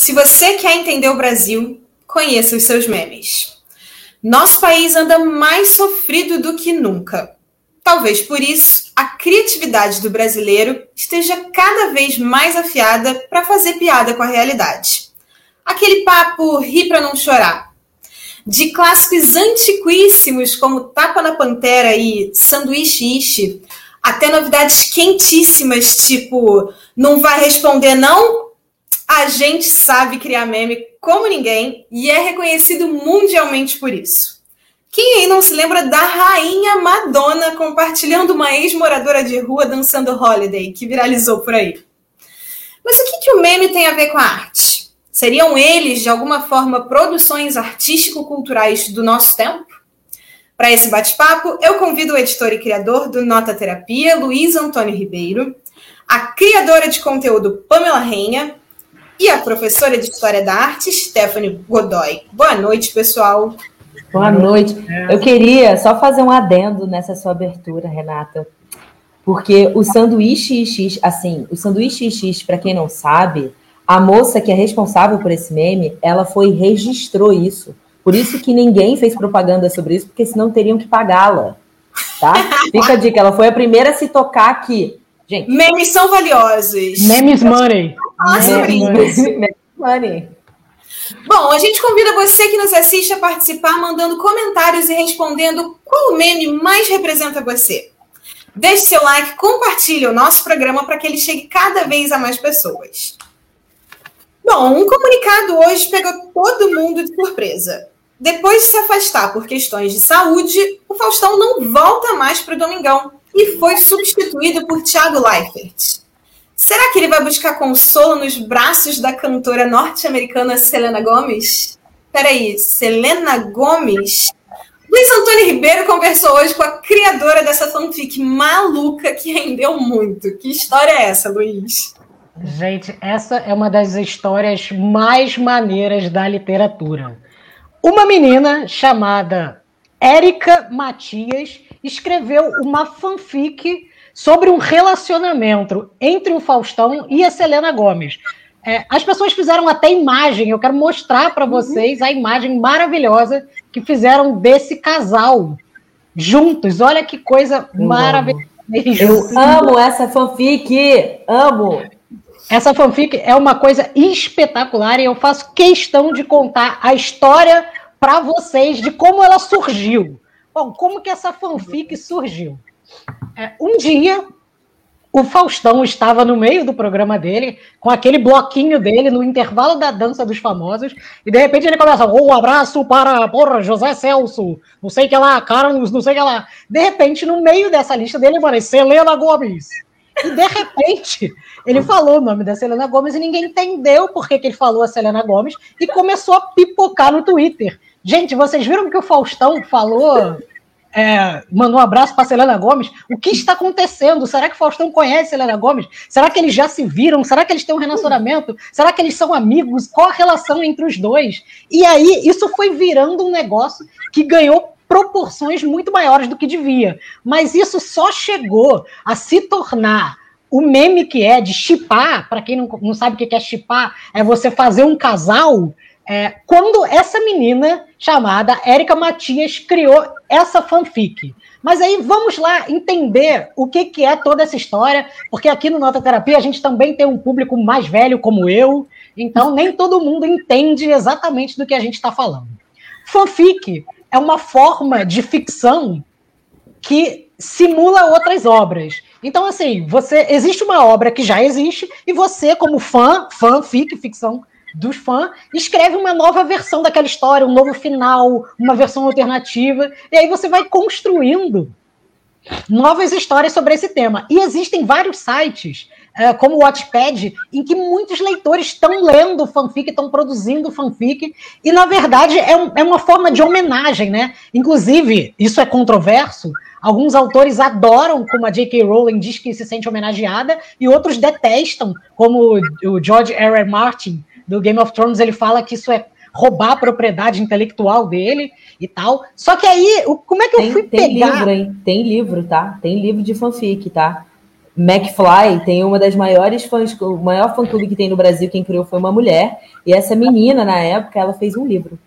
Se você quer entender o Brasil, conheça os seus memes. Nosso país anda mais sofrido do que nunca. Talvez por isso a criatividade do brasileiro esteja cada vez mais afiada para fazer piada com a realidade. Aquele papo ri para não chorar. De clássicos antiquíssimos como Tapa na Pantera e Sanduíche Ishi, até novidades quentíssimas tipo Não vai responder não? A gente sabe criar meme como ninguém e é reconhecido mundialmente por isso. Quem aí não se lembra da rainha Madonna compartilhando uma ex-moradora de rua dançando Holiday, que viralizou por aí? Mas o que, que o meme tem a ver com a arte? Seriam eles, de alguma forma, produções artístico-culturais do nosso tempo? Para esse bate-papo, eu convido o editor e criador do Nota Terapia, Luiz Antônio Ribeiro, a criadora de conteúdo Pamela Renha e a professora de História da Arte, Stephanie Godoy. Boa noite, pessoal. Boa noite. Eu queria só fazer um adendo nessa sua abertura, Renata, porque o sanduíche X, assim, o sanduíche X, para quem não sabe, a moça que é responsável por esse meme, ela foi registrou isso. Por isso que ninguém fez propaganda sobre isso, porque senão teriam que pagá-la. Tá? Fica a dica, ela foi a primeira a se tocar aqui. Gente, memes são valiosos. Memes money. Nossa, memes money. Bom, a gente convida você que nos assiste a participar mandando comentários e respondendo qual meme mais representa você. Deixe seu like, compartilhe o nosso programa para que ele chegue cada vez a mais pessoas. Bom, um comunicado hoje pegou todo mundo de surpresa. Depois de se afastar por questões de saúde, o Faustão não volta mais para o Domingão e foi substituído por Thiago Leifert. Será que ele vai buscar consolo nos braços da cantora norte-americana Selena Gomes? Peraí, Selena Gomes? Luiz Antônio Ribeiro conversou hoje com a criadora dessa fanfic maluca que rendeu muito. Que história é essa, Luiz? Gente, essa é uma das histórias mais maneiras da literatura. Uma menina chamada Érica Matias escreveu uma fanfic sobre um relacionamento entre o Faustão e a Selena Gomes. É, as pessoas fizeram até imagem, eu quero mostrar para vocês a imagem maravilhosa que fizeram desse casal juntos. Olha que coisa maravilhosa. Eu amo essa fanfic, amo. Essa fanfic é uma coisa espetacular e eu faço questão de contar a história para vocês de como ela surgiu. Bom, como que essa fanfic surgiu? É, um dia, o Faustão estava no meio do programa dele, com aquele bloquinho dele, no intervalo da dança dos famosos, e de repente ele começa, um abraço para, porra, José Celso, não sei que lá, Carlos, não sei que lá. De repente, no meio dessa lista dele, aparece Selena Gomes. E de repente, ele falou o nome da Selena Gomes e ninguém entendeu por que, que ele falou a Selena Gomes e começou a pipocar no Twitter. Gente, vocês viram que o Faustão falou, é, mandou um abraço para Selena Gomes? O que está acontecendo? Será que Faustão conhece Selena Gomes? Será que eles já se viram? Será que eles têm um relacionamento? Será que eles são amigos? Qual a relação entre os dois? E aí, isso foi virando um negócio que ganhou proporções muito maiores do que devia. Mas isso só chegou a se tornar o meme que é de chipar, para quem não, não sabe o que é chipar, é você fazer um casal é, quando essa menina chamada Érica Matias criou essa fanfic. Mas aí vamos lá entender o que, que é toda essa história, porque aqui no Nota Terapia a gente também tem um público mais velho como eu, então nem todo mundo entende exatamente do que a gente está falando. Fanfic é uma forma de ficção que simula outras obras. Então, assim, você existe uma obra que já existe, e você, como fã, fanfic, ficção dos fãs, escreve uma nova versão daquela história, um novo final, uma versão alternativa, e aí você vai construindo novas histórias sobre esse tema. E existem vários sites, uh, como o Watchpad, em que muitos leitores estão lendo fanfic, estão produzindo fanfic, e na verdade é, um, é uma forma de homenagem, né? Inclusive, isso é controverso, Alguns autores adoram, como a J.K. Rowling diz que se sente homenageada, e outros detestam, como o George R. R. Martin do Game of Thrones, ele fala que isso é roubar a propriedade intelectual dele e tal. Só que aí, como é que tem, eu fui tem pegar... Livro, hein? Tem livro, tá? Tem livro de fanfic, tá? McFly tem uma das maiores fãs, o maior fã-clube que tem no Brasil, quem criou foi uma mulher, e essa menina, na época, ela fez um livro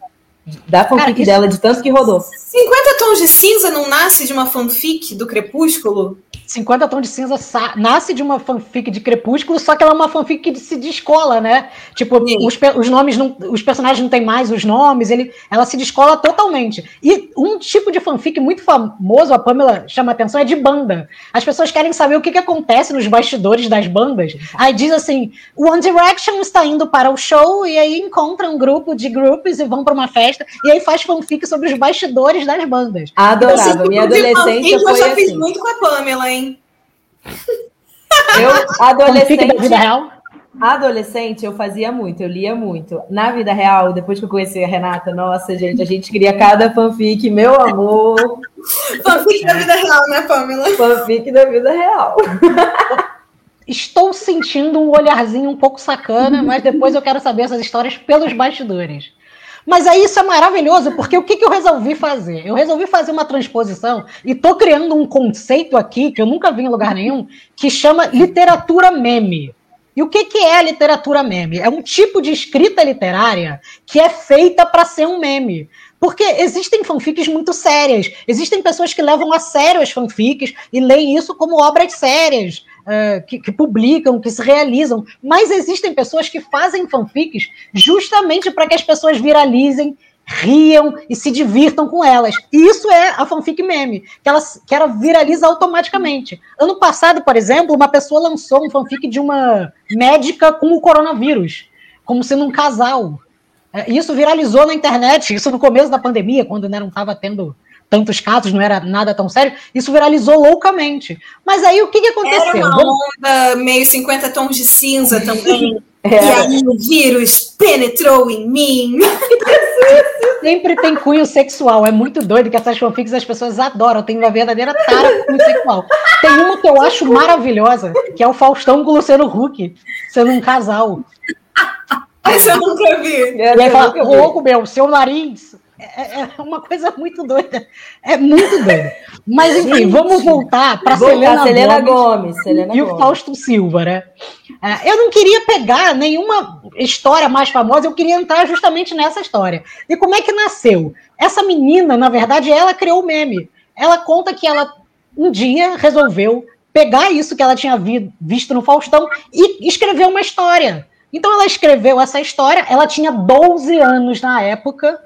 da fanfic Cara, dela, de tanto que rodou. 50 Tons de Cinza não nasce de uma fanfic do Crepúsculo? 50 Tons de Cinza nasce de uma fanfic de Crepúsculo, só que ela é uma fanfic que se descola, né? Tipo, os, os, nomes, não, os personagens não têm mais os nomes, ele, ela se descola totalmente. E um tipo de fanfic muito famoso, a Pamela chama atenção, é de banda. As pessoas querem saber o que, que acontece nos bastidores das bandas. Aí diz assim: One Direction está indo para o show e aí encontra um grupo de grupos e vão para uma festa, e aí faz fanfic sobre os bastidores das bandas. Adorava. Então, assim, Minha adolescência foi Eu já fiz assim. muito com a Pamela, hein? Eu, adolescente. da vida real? Adolescente, eu fazia muito, eu lia muito. Na vida real, depois que eu conheci a Renata, nossa, gente, a gente cria cada fanfic, meu amor. fanfic da vida real, né, Pamela? Fanfic da vida real. Estou sentindo um olharzinho um pouco sacana, mas depois eu quero saber essas histórias pelos bastidores. Mas aí isso é maravilhoso, porque o que, que eu resolvi fazer? Eu resolvi fazer uma transposição e estou criando um conceito aqui que eu nunca vi em lugar nenhum, que chama literatura meme. E o que, que é literatura meme? É um tipo de escrita literária que é feita para ser um meme. Porque existem fanfics muito sérias. Existem pessoas que levam a sério as fanfics e leem isso como obras sérias uh, que, que, publicam, que se realizam, mas existem pessoas que fazem fanfics justamente para que as pessoas viralizem, riam e se divirtam com elas. E isso é a fanfic meme, que ela, que ela viraliza automaticamente. Ano passado, por exemplo, uma pessoa lançou um fanfic de uma médica com o coronavírus, como sendo um casal. É, isso viralizou na internet, isso no começo da pandemia, quando né, não estava tendo tantos casos, não era nada tão sério, isso viralizou loucamente. Mas aí o que, que aconteceu? Era uma onda meio 50 tons de cinza também. É. E aí o vírus penetrou em mim. Sempre tem cunho sexual. É muito doido que essas fanfics as pessoas adoram. Tem uma verdadeira tara com cunho sexual. Tem uma que eu acho maravilhosa, que é o Faustão com o Luciano Huck, sendo um casal. Essa eu nunca vi. E aí fala, louco, meu, seu nariz é, é, é, uma coisa muito doida. É muito doida. Mas, enfim, vamos voltar para Selena, Selena Gomes, Gomes Selena e Gomes. o Fausto Silva, né? É, eu não queria pegar nenhuma história mais famosa, eu queria entrar justamente nessa história. E como é que nasceu? Essa menina, na verdade, ela criou o meme. Ela conta que ela um dia resolveu pegar isso que ela tinha vi, visto no Faustão e escrever uma história. Então ela escreveu essa história, ela tinha 12 anos na época,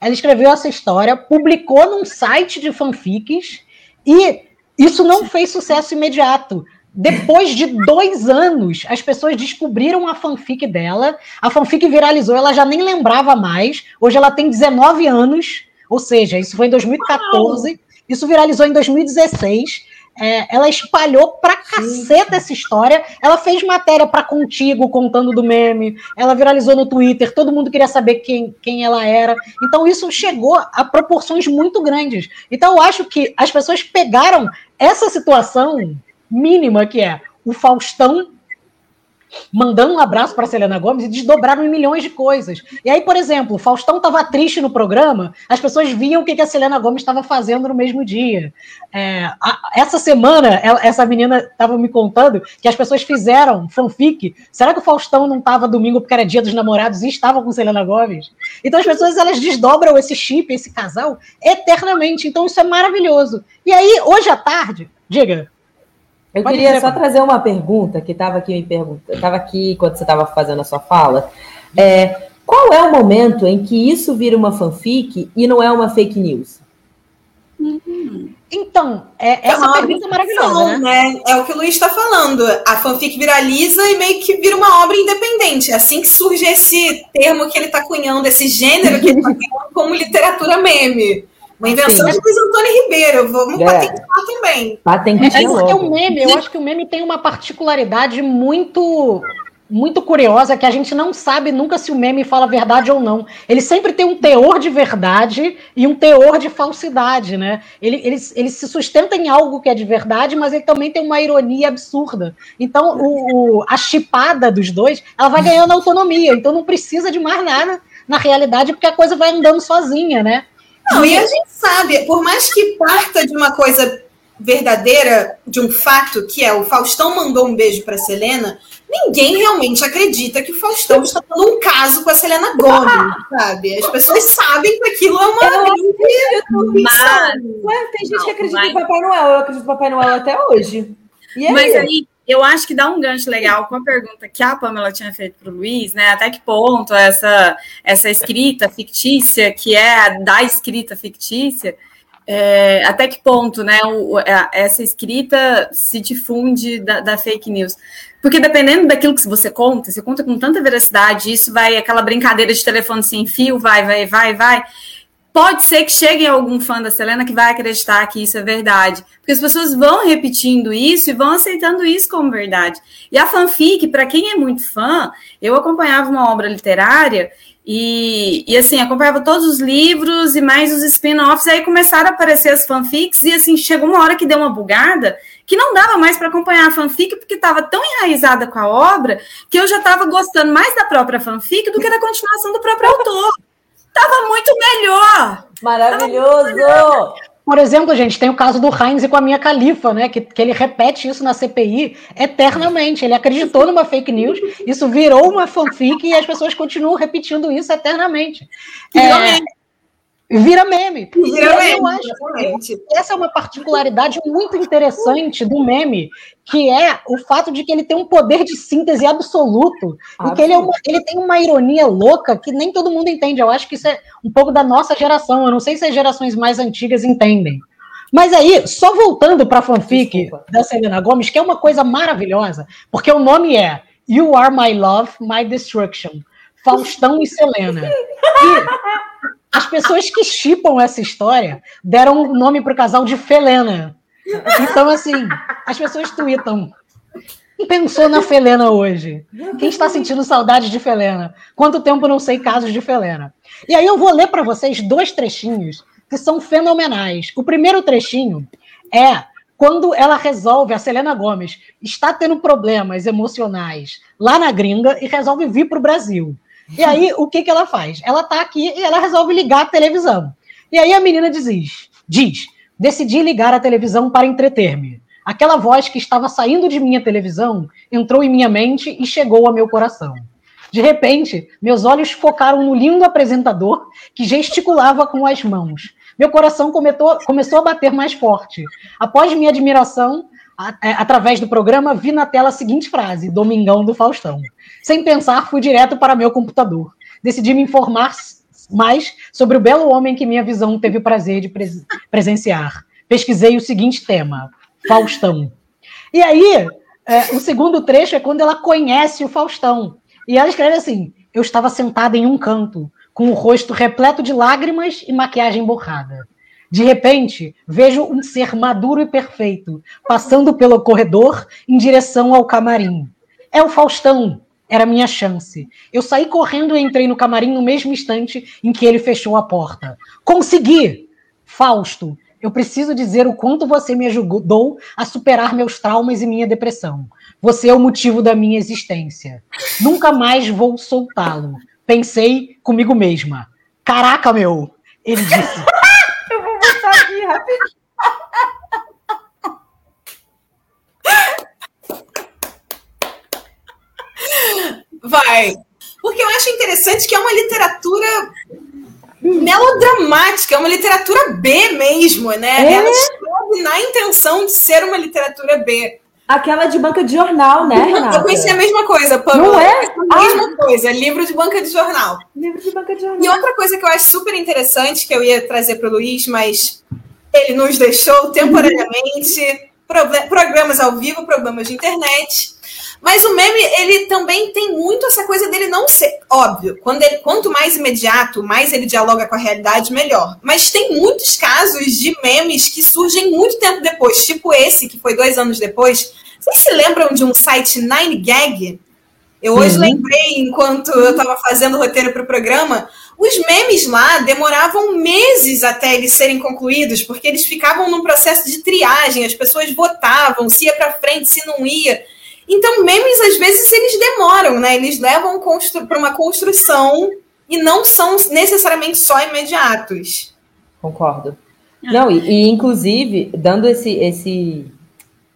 ela escreveu essa história, publicou num site de fanfics e isso não fez sucesso imediato. Depois de dois anos, as pessoas descobriram a fanfic dela. A fanfic viralizou, ela já nem lembrava mais. Hoje ela tem 19 anos, ou seja, isso foi em 2014. Isso viralizou em 2016. É, ela espalhou pra caceta essa história. Ela fez matéria para Contigo, contando do meme. Ela viralizou no Twitter. Todo mundo queria saber quem, quem ela era. Então, isso chegou a proporções muito grandes. Então, eu acho que as pessoas pegaram essa situação mínima, que é o Faustão mandando um abraço para Selena Gomes e desdobraram em milhões de coisas. E aí, por exemplo, Faustão estava triste no programa, as pessoas viam o que, a Selena Gomes estava fazendo no mesmo dia. É, a, essa semana, ela, essa menina estava me contando que as pessoas fizeram fanfic. Será que o Faustão não estava domingo porque era dia dos namorados e estava com Selena Gomes? Então as pessoas elas desdobram esse chip, esse casal, eternamente. Então isso é maravilhoso. E aí, hoje à tarde, diga. Eu Pode queria só trazer uma pergunta que estava aqui me pergunta, estava aqui quando você estava fazendo a sua fala. É, qual é o momento em que isso vira uma fanfic e não é uma fake news? Então, é, essa é pergunta é maravilhosa, né? né? É o que o Luiz está falando. A fanfic viraliza e meio que vira uma obra independente. É assim que surge esse termo que ele está cunhando, esse gênero que ele está cunhando como literatura meme. Uma invenção Sim. de Luiz Antônio Ribeiro. Vamos é. patentear também. Patentear é porque o meme, eu acho que o meme tem uma particularidade muito muito curiosa que a gente não sabe nunca se o meme fala verdade ou não. Ele sempre tem um teor de verdade e um teor de falsidade, né? Ele, ele, ele se sustenta em algo que é de verdade, mas ele também tem uma ironia absurda. Então, o, o a chipada dos dois, ela vai ganhando autonomia. Então, não precisa de mais nada na realidade, porque a coisa vai andando sozinha, né? Não, e a gente sabe, por mais que parta de uma coisa verdadeira de um fato, que é o Faustão mandou um beijo para Selena, ninguém realmente acredita que o Faustão está dando um caso com a Selena Gomez, sabe? As pessoas sabem que aquilo é uma grande mas... Ué, tem gente não, que acredita mas... em Papai Noel, eu acredito em Papai Noel até hoje. Aí? Mas aí, eu acho que dá um gancho legal com a pergunta que a Pamela tinha feito para o Luiz, né? Até que ponto essa, essa escrita fictícia, que é da escrita fictícia, é, até que ponto né, o, essa escrita se difunde da, da, fake news? Porque dependendo daquilo que você conta, você conta com tanta veracidade, isso vai, aquela brincadeira de telefone sem fio, vai, vai, vai, vai. Pode ser que chegue algum fã da Selena que vai acreditar que isso é verdade. Porque as pessoas vão repetindo isso e vão aceitando isso como verdade. E a fanfic, para quem é muito fã, eu acompanhava uma obra literária e, e, assim, acompanhava todos os livros e mais os spin-offs, aí começaram a aparecer as fanfics, e assim, chegou uma hora que deu uma bugada, que não dava mais para acompanhar a fanfic, porque estava tão enraizada com a obra, que eu já estava gostando mais da própria fanfic do que da continuação do próprio autor. Tava muito melhor! Maravilhoso! Por exemplo, gente, tem o caso do Heinz com a minha califa, né? Que, que ele repete isso na CPI eternamente. Ele acreditou numa fake news, isso virou uma fanfic e as pessoas continuam repetindo isso eternamente. É. Vira meme. Vira meme. Eu acho que essa é uma particularidade muito interessante do meme, que é o fato de que ele tem um poder de síntese absoluto ah, e que ele, é uma, ele tem uma ironia louca que nem todo mundo entende. Eu acho que isso é um pouco da nossa geração. Eu não sei se as gerações mais antigas entendem. Mas aí, só voltando para a fanfic Desculpa. da Selena Gomes, que é uma coisa maravilhosa, porque o nome é You Are My Love, My Destruction. Faustão e Selena. E as pessoas que chipam essa história deram o nome para o casal de Felena. Então, assim, as pessoas tweetam. Quem pensou na Felena hoje? Quem está sentindo saudade de Felena? Quanto tempo não sei casos de Felena? E aí eu vou ler para vocês dois trechinhos que são fenomenais. O primeiro trechinho é quando ela resolve, a Selena Gomes está tendo problemas emocionais lá na gringa e resolve vir para o Brasil. E aí, o que, que ela faz? Ela está aqui e ela resolve ligar a televisão. E aí a menina diz, diz Decidi ligar a televisão para entreter-me. Aquela voz que estava saindo de minha televisão entrou em minha mente e chegou ao meu coração. De repente, meus olhos focaram no lindo apresentador que gesticulava com as mãos. Meu coração começou, começou a bater mais forte. Após minha admiração, a, a, através do programa, vi na tela a seguinte frase: Domingão do Faustão. Sem pensar, fui direto para meu computador. Decidi me informar mais sobre o belo homem que minha visão teve o prazer de pres presenciar. Pesquisei o seguinte tema: Faustão. E aí, é, o segundo trecho é quando ela conhece o Faustão. E ela escreve assim: Eu estava sentada em um canto, com o rosto repleto de lágrimas e maquiagem borrada. De repente, vejo um ser maduro e perfeito passando pelo corredor em direção ao camarim. É o Faustão, era minha chance. Eu saí correndo e entrei no camarim no mesmo instante em que ele fechou a porta. Consegui! Fausto, eu preciso dizer o quanto você me ajudou a superar meus traumas e minha depressão. Você é o motivo da minha existência. Nunca mais vou soltá-lo. Pensei comigo mesma. Caraca, meu! Ele disse. eu vou botar aqui rapidinho. Vai. Porque eu acho interessante que é uma literatura melodramática, é uma literatura B mesmo, né? É? Ela escreve na intenção de ser uma literatura B. Aquela de banca de jornal, né, Renata? Eu pensei a mesma coisa, Pamela. Não é? A mesma ah. coisa, livro de banca de jornal. Livro de banca de jornal. E outra coisa que eu acho super interessante, que eu ia trazer para o Luiz, mas ele nos deixou temporariamente, programas ao vivo, programas de internet, mas o meme, ele também tem muito essa coisa dele não ser óbvio. Quando ele, quanto mais imediato, mais ele dialoga com a realidade, melhor. Mas tem muitos casos de memes que surgem muito tempo depois, tipo esse, que foi dois anos depois. Vocês se lembram de um site Nine Gag? Eu hoje Sim. lembrei, enquanto eu estava fazendo o roteiro para o programa, os memes lá demoravam meses até eles serem concluídos, porque eles ficavam num processo de triagem, as pessoas votavam, se ia para frente, se não ia. Então, memes, às vezes, eles demoram, né? Eles levam para uma construção e não são necessariamente só imediatos. Concordo. Não, e, e, inclusive, dando esse, esse,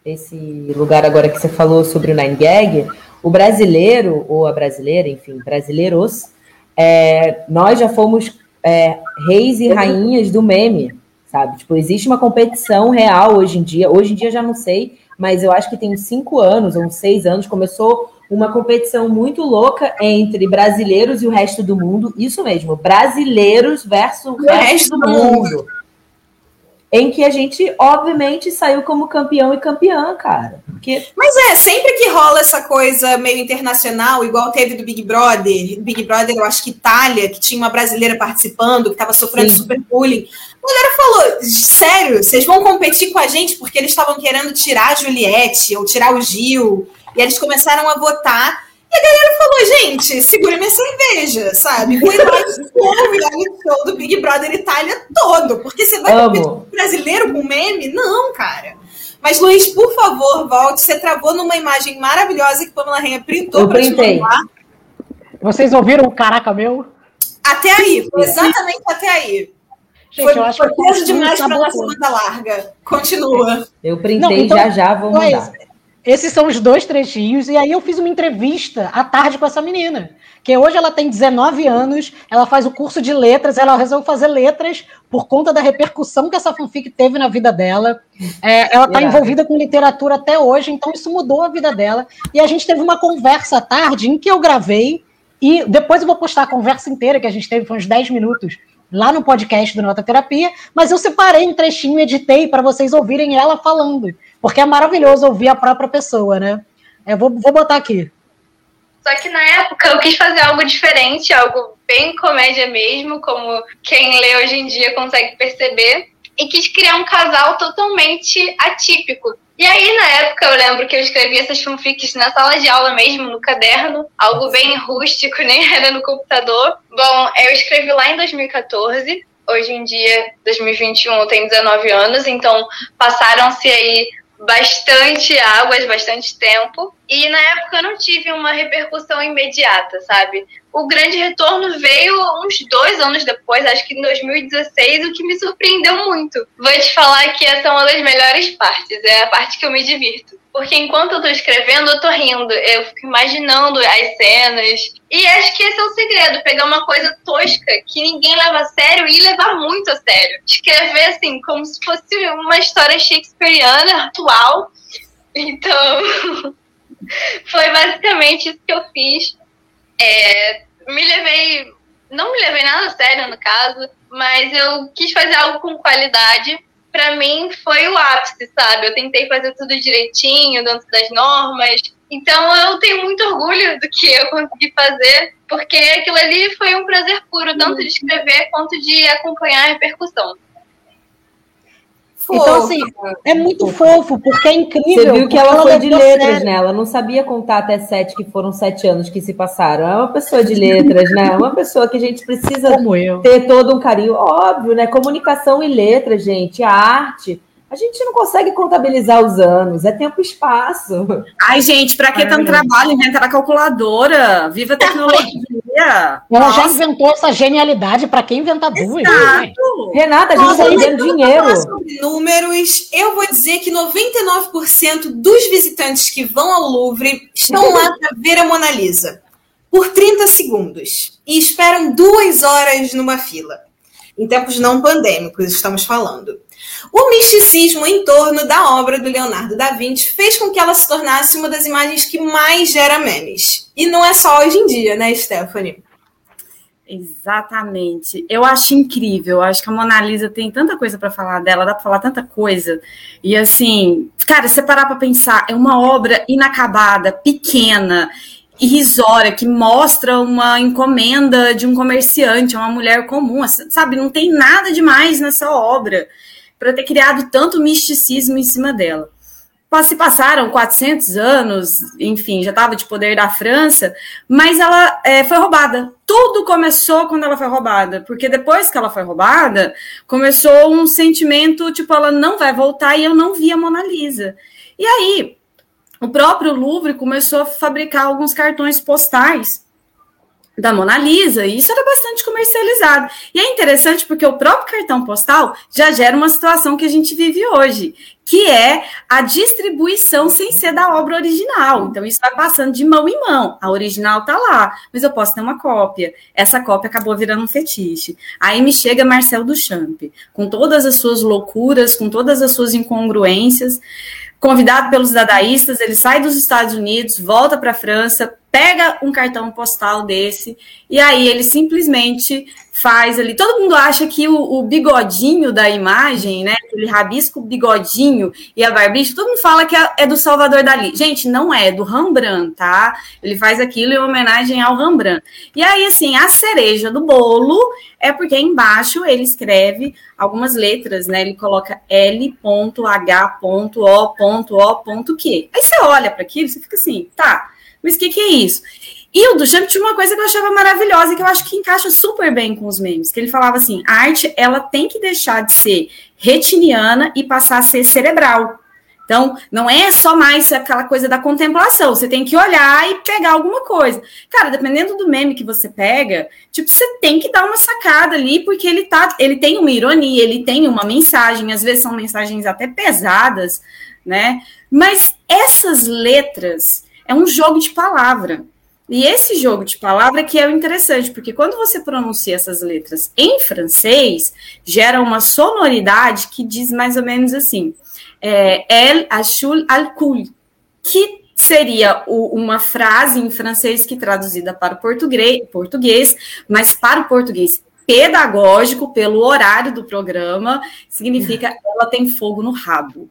esse lugar agora que você falou sobre o Nine Gag, o brasileiro, ou a brasileira, enfim, brasileiros, é, nós já fomos é, reis e rainhas do meme, sabe? Tipo, existe uma competição real hoje em dia. Hoje em dia já não sei, mas eu acho que tem uns cinco anos ou uns seis anos começou uma competição muito louca entre brasileiros e o resto do mundo. Isso mesmo, brasileiros versus o resto, resto do mundo. Em que a gente, obviamente, saiu como campeão e campeã, cara. Porque... Mas é, sempre que rola essa coisa meio internacional, igual teve do Big Brother, Big Brother, eu acho que Itália, que tinha uma brasileira participando, que estava sofrendo Sim. super bullying. A galera falou: sério, vocês vão competir com a gente porque eles estavam querendo tirar a Juliette ou tirar o Gil. E eles começaram a votar e a galera falou, gente, segura minha cerveja, sabe? Foi lá o reality show do Big Brother Itália todo. Porque você vai com brasileiro com meme? Não, cara. Mas, Luiz, por favor, volte. Você travou numa imagem maravilhosa que Pamela Renha printou para te mandar. Vocês ouviram o caraca meu? Até aí, foi exatamente até aí. Gente, foi, eu acho foi peso demais para nossa banda larga. Continua. Eu printei, Não, então, já já vou mandar. Esses são os dois trechinhos, e aí eu fiz uma entrevista à tarde com essa menina, que hoje ela tem 19 anos, ela faz o curso de letras, ela resolveu fazer letras por conta da repercussão que essa fanfic teve na vida dela. É, ela está envolvida com literatura até hoje, então isso mudou a vida dela. E a gente teve uma conversa à tarde em que eu gravei, e depois eu vou postar a conversa inteira que a gente teve, foi uns 10 minutos, lá no podcast do Nota Terapia, mas eu separei um trechinho, editei para vocês ouvirem ela falando. Porque é maravilhoso ouvir a própria pessoa, né? Eu vou, vou botar aqui. Só que na época eu quis fazer algo diferente, algo bem comédia mesmo, como quem lê hoje em dia consegue perceber, e quis criar um casal totalmente atípico. E aí, na época, eu lembro que eu escrevi essas fanfics na sala de aula mesmo, no caderno, algo bem rústico, nem era no computador. Bom, eu escrevi lá em 2014. Hoje em dia, 2021, eu tenho 19 anos, então passaram-se aí bastante águas, bastante tempo. E na época eu não tive uma repercussão imediata, sabe? O grande retorno veio uns dois anos depois, acho que em 2016, o que me surpreendeu muito. Vou te falar que essa é uma das melhores partes, é a parte que eu me divirto. Porque enquanto eu tô escrevendo, eu tô rindo, eu fico imaginando as cenas. E acho que esse é o segredo, pegar uma coisa tosca que ninguém leva a sério e levar muito a sério. Escrever assim, como se fosse uma história shakespeariana, atual. Então, foi basicamente isso que eu fiz. É, me levei, não me levei nada a sério no caso, mas eu quis fazer algo com qualidade para mim foi o ápice, sabe? Eu tentei fazer tudo direitinho, dentro das normas. Então eu tenho muito orgulho do que eu consegui fazer, porque aquilo ali foi um prazer puro, tanto de escrever quanto de acompanhar a repercussão. Então, assim, é muito fofo, porque é incrível. Você viu que ela, ela foi de letras, sério. né? Ela não sabia contar até sete, que foram sete anos que se passaram. É uma pessoa de letras, né? É uma pessoa que a gente precisa ter todo um carinho. Óbvio, né? Comunicação e letras, gente. A arte a gente não consegue contabilizar os anos, é tempo e espaço. Ai, gente, para que tanto trabalho inventar a calculadora? Viva a tecnologia! Ela Nossa. já inventou essa genialidade, para quem inventa duas? Né? Renata, a gente está vendendo dinheiro. Sobre números, eu vou dizer que 99% dos visitantes que vão ao Louvre estão lá para ver a Mona Lisa por 30 segundos e esperam duas horas numa fila. Em tempos não pandêmicos, estamos falando. O misticismo em torno da obra do Leonardo da Vinci fez com que ela se tornasse uma das imagens que mais gera memes. E não é só hoje em dia, né, Stephanie? Exatamente. Eu acho incrível. Eu acho que a Mona Lisa tem tanta coisa para falar dela, dá para falar tanta coisa. E assim, cara, se você parar para pensar, é uma obra inacabada, pequena, irrisória, que mostra uma encomenda de um comerciante, uma mulher comum, sabe? Não tem nada demais nessa obra para ter criado tanto misticismo em cima dela. Se passaram 400 anos, enfim, já estava de poder da França, mas ela é, foi roubada. Tudo começou quando ela foi roubada, porque depois que ela foi roubada, começou um sentimento tipo, ela não vai voltar e eu não vi a Mona Lisa. E aí, o próprio Louvre começou a fabricar alguns cartões postais da Mona Lisa, e isso era bastante comercializado. E é interessante porque o próprio cartão postal já gera uma situação que a gente vive hoje, que é a distribuição sem ser da obra original. Então, isso vai passando de mão em mão. A original tá lá, mas eu posso ter uma cópia. Essa cópia acabou virando um fetiche. Aí me chega Marcel Duchamp, com todas as suas loucuras, com todas as suas incongruências convidado pelos dadaístas, ele sai dos Estados Unidos, volta para a França, pega um cartão postal desse, e aí ele simplesmente faz ali. Todo mundo acha que o, o, bigodinho da imagem, né? Aquele rabisco bigodinho e a barbicha, todo mundo fala que é, é do Salvador Dali. Gente, não é, é do Rembrandt, tá? Ele faz aquilo em homenagem ao Rembrandt. E aí, assim, a cereja do bolo é porque embaixo ele escreve algumas letras, né? Ele coloca L.H.O.O.Q. Aí você olha para aquilo você fica assim, tá, mas o que, que é isso? E o Duchamp tinha uma coisa que eu achava maravilhosa e que eu acho que encaixa super bem com os memes, que ele falava assim, a arte, ela tem que deixar de ser retiniana e passar a ser cerebral. Então, não é só mais aquela coisa da contemplação, você tem que olhar e pegar alguma coisa. Cara, dependendo do meme que você pega, tipo, você tem que dar uma sacada ali, porque ele tá, ele tem uma ironia, ele tem uma mensagem, às vezes são mensagens até pesadas, né? Mas essas letras é um jogo de palavra. E esse jogo de palavra que é o interessante, porque quando você pronuncia essas letras em francês, gera uma sonoridade que diz mais ou menos assim: é, El achul al cul, que seria o, uma frase em francês que traduzida para o português, português, mas para o português pedagógico, pelo horário do programa, significa ela tem fogo no rabo.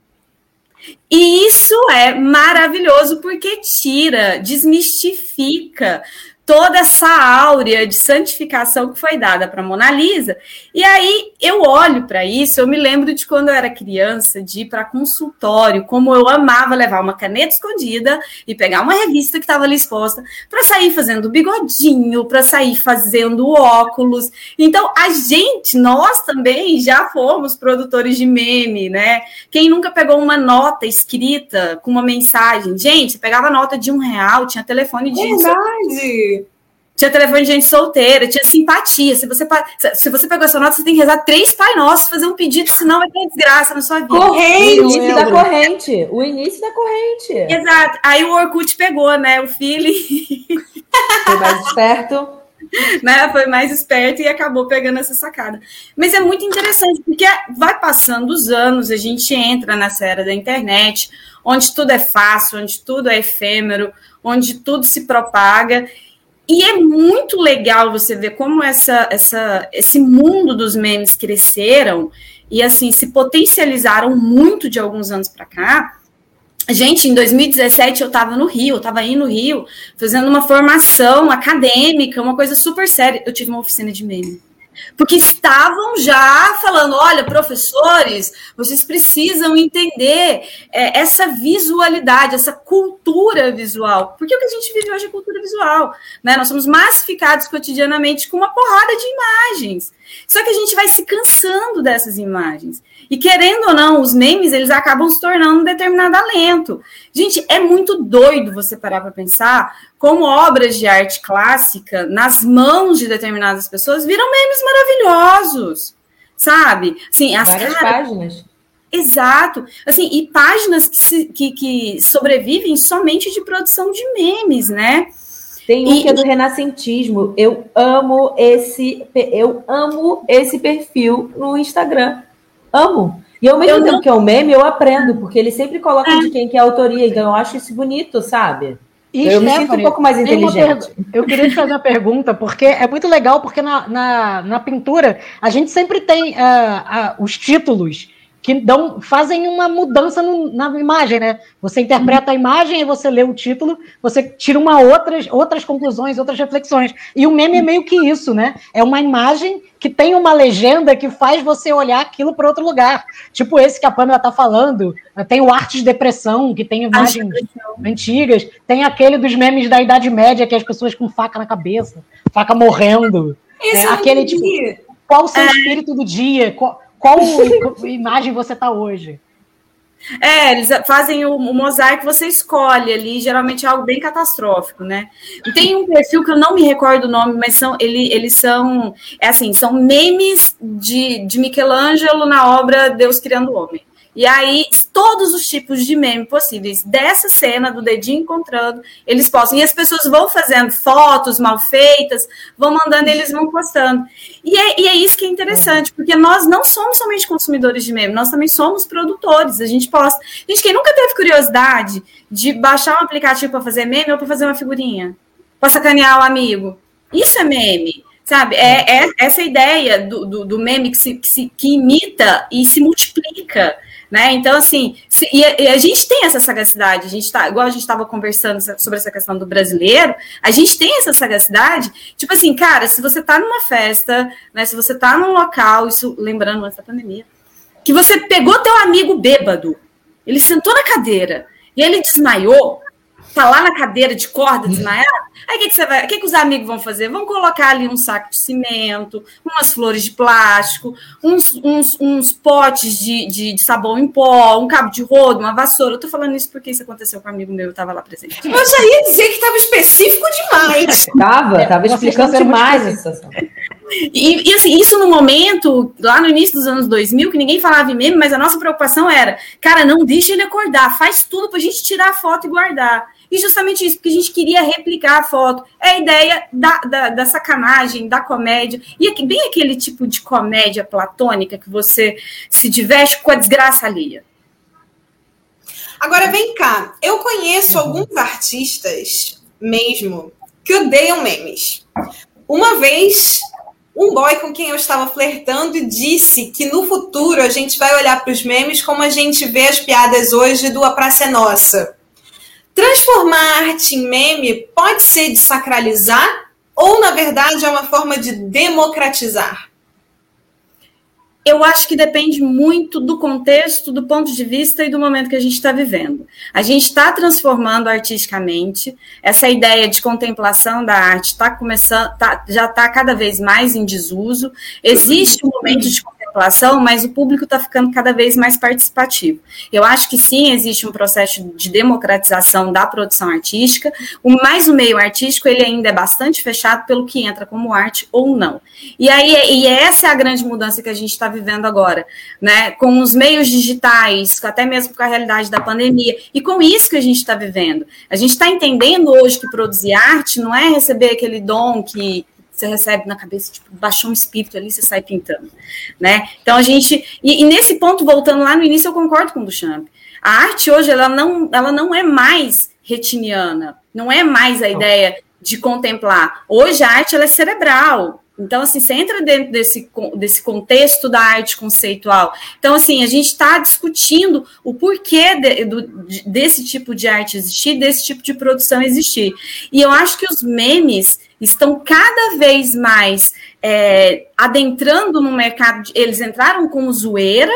E isso é maravilhoso porque tira, desmistifica toda essa áurea de santificação que foi dada para Mona Lisa. E aí eu olho para isso, eu me lembro de quando eu era criança, de ir para consultório, como eu amava levar uma caneta escondida e pegar uma revista que estava ali exposta para sair fazendo bigodinho, para sair fazendo óculos. Então a gente, nós também já fomos produtores de meme, né? Quem nunca pegou uma nota escrita com uma mensagem? Gente, pegava nota de um real, tinha telefone de. Verdade! Tinha telefone de gente solteira, tinha simpatia. Se você, se você pegou essa nota, você tem que rezar três Pai Nossos, fazer um pedido, senão vai ter desgraça na sua vida. Corrente! O início da corrente. O início da corrente. Exato. Aí o Orkut pegou, né? O filho. Foi mais esperto. Né, foi mais esperto e acabou pegando essa sacada. Mas é muito interessante, porque vai passando os anos, a gente entra nessa era da internet, onde tudo é fácil, onde tudo é efêmero, onde tudo se propaga. E é muito legal você ver como essa, essa, esse mundo dos memes cresceram e assim se potencializaram muito de alguns anos para cá. Gente, em 2017 eu estava no Rio, eu estava aí no Rio, fazendo uma formação acadêmica, uma coisa super séria. Eu tive uma oficina de meme porque estavam já falando: olha, professores, vocês precisam entender é, essa visualidade, essa cultura visual. Porque o que a gente vive hoje é cultura visual. Né? Nós somos massificados cotidianamente com uma porrada de imagens. Só que a gente vai se cansando dessas imagens. E querendo ou não, os memes eles acabam se tornando um determinado alento. Gente, é muito doido você parar para pensar como obras de arte clássica, nas mãos de determinadas pessoas, viram memes maravilhosos. Sabe? Assim, as Várias caras... páginas. Exato. Assim, e páginas que, se, que, que sobrevivem somente de produção de memes, né? Tem um e, que é do renascentismo. Eu amo esse, eu amo esse perfil no Instagram. Amo. E ao mesmo eu tempo não... que é um meme, eu aprendo, porque ele sempre coloca é. de quem que é a autoria, então eu acho isso bonito, sabe? E eu Stephanie, me sinto um pouco mais inteligente. Eu queria te fazer uma pergunta, porque é muito legal, porque na, na, na pintura a gente sempre tem uh, uh, os títulos que dão, fazem uma mudança no, na imagem, né? Você interpreta a imagem e você lê o título, você tira uma outras, outras conclusões, outras reflexões. E o meme é meio que isso, né? É uma imagem que tem uma legenda que faz você olhar aquilo para outro lugar. Tipo esse que a Pamela está falando. Tem o Arte de Depressão, que tem imagens antigas. Tem aquele dos memes da Idade Média, que é as pessoas com faca na cabeça, faca morrendo. Esse é, aquele tipo. Qual o seu é... espírito do dia? Qual, qual imagem você está hoje? É, eles fazem o, o, mosaico, você escolhe ali, geralmente é algo bem catastrófico, né? Tem um perfil que eu não me recordo o nome, mas são, ele, eles são, é assim, são memes de, de Michelangelo na obra Deus Criando o Homem. E aí, todos os tipos de meme possíveis dessa cena do dedinho encontrando, eles postam. E as pessoas vão fazendo fotos mal feitas, vão mandando, eles vão postando. E é, e é isso que é interessante, porque nós não somos somente consumidores de meme, nós também somos produtores. A gente posta. Gente, quem nunca teve curiosidade de baixar um aplicativo para fazer meme ou para fazer uma figurinha? Para sacanear o amigo? Isso é meme. Sabe, é, é essa ideia do, do, do meme que, se, que, se, que imita e se multiplica. Né? Então, assim, se, e, a, e, a, gente tem essa sagacidade, a gente tá, igual a gente estava conversando sobre essa questão do brasileiro, a gente tem essa sagacidade, tipo assim, cara, se você está numa festa, né, se você está num local, isso lembrando da pandemia, que você pegou teu amigo bêbado, ele sentou na cadeira e ele desmaiou, tá lá na cadeira de corda desmaiado, Aí o que, que você vai? O que, que os amigos vão fazer? Vão colocar ali um saco de cimento, umas flores de plástico, uns, uns, uns potes de, de, de, sabão em pó, um cabo de rodo, uma vassoura. Eu tô falando isso porque isso aconteceu com um amigo meu, eu tava lá presente. Eu já ia dizer que estava específico demais. Tava, tava explicando demais a situação. E, e, assim, isso no momento, lá no início dos anos 2000, que ninguém falava em meme, mas a nossa preocupação era, cara, não deixa ele acordar, faz tudo pra gente tirar a foto e guardar. E justamente isso, porque a gente queria replicar a foto. É a ideia da, da, da sacanagem, da comédia. E aqui, bem aquele tipo de comédia platônica que você se diverte com a desgraça alheia. Agora vem cá, eu conheço alguns artistas mesmo que odeiam memes. Uma vez, um boy com quem eu estava flertando disse que no futuro a gente vai olhar para os memes como a gente vê as piadas hoje do A Praça é Nossa. Transformar arte em meme pode ser desacralizar ou, na verdade, é uma forma de democratizar? Eu acho que depende muito do contexto, do ponto de vista e do momento que a gente está vivendo. A gente está transformando artisticamente, essa ideia de contemplação da arte está começando, tá, já está cada vez mais em desuso. Existe um momento de população, mas o público está ficando cada vez mais participativo. Eu acho que sim, existe um processo de democratização da produção artística, o mais o meio artístico ele ainda é bastante fechado pelo que entra como arte ou não. E aí e essa é a grande mudança que a gente está vivendo agora, né? Com os meios digitais, até mesmo com a realidade da pandemia, e com isso que a gente está vivendo. A gente está entendendo hoje que produzir arte não é receber aquele dom que você recebe na cabeça, tipo, baixou um espírito ali, você sai pintando, né? Então a gente, e, e, nesse ponto, voltando lá no início, eu concordo com o Duchamp. A arte hoje, ela não, ela não é mais retiniana, não é mais a ideia de contemplar. Hoje a arte, ela é cerebral, então, assim, você entra dentro desse, desse contexto da arte conceitual. Então, assim, a gente está discutindo o porquê de, do, desse tipo de arte existir, desse tipo de produção existir. E eu acho que os memes estão cada vez mais é, adentrando no mercado. De, eles entraram como zoeira,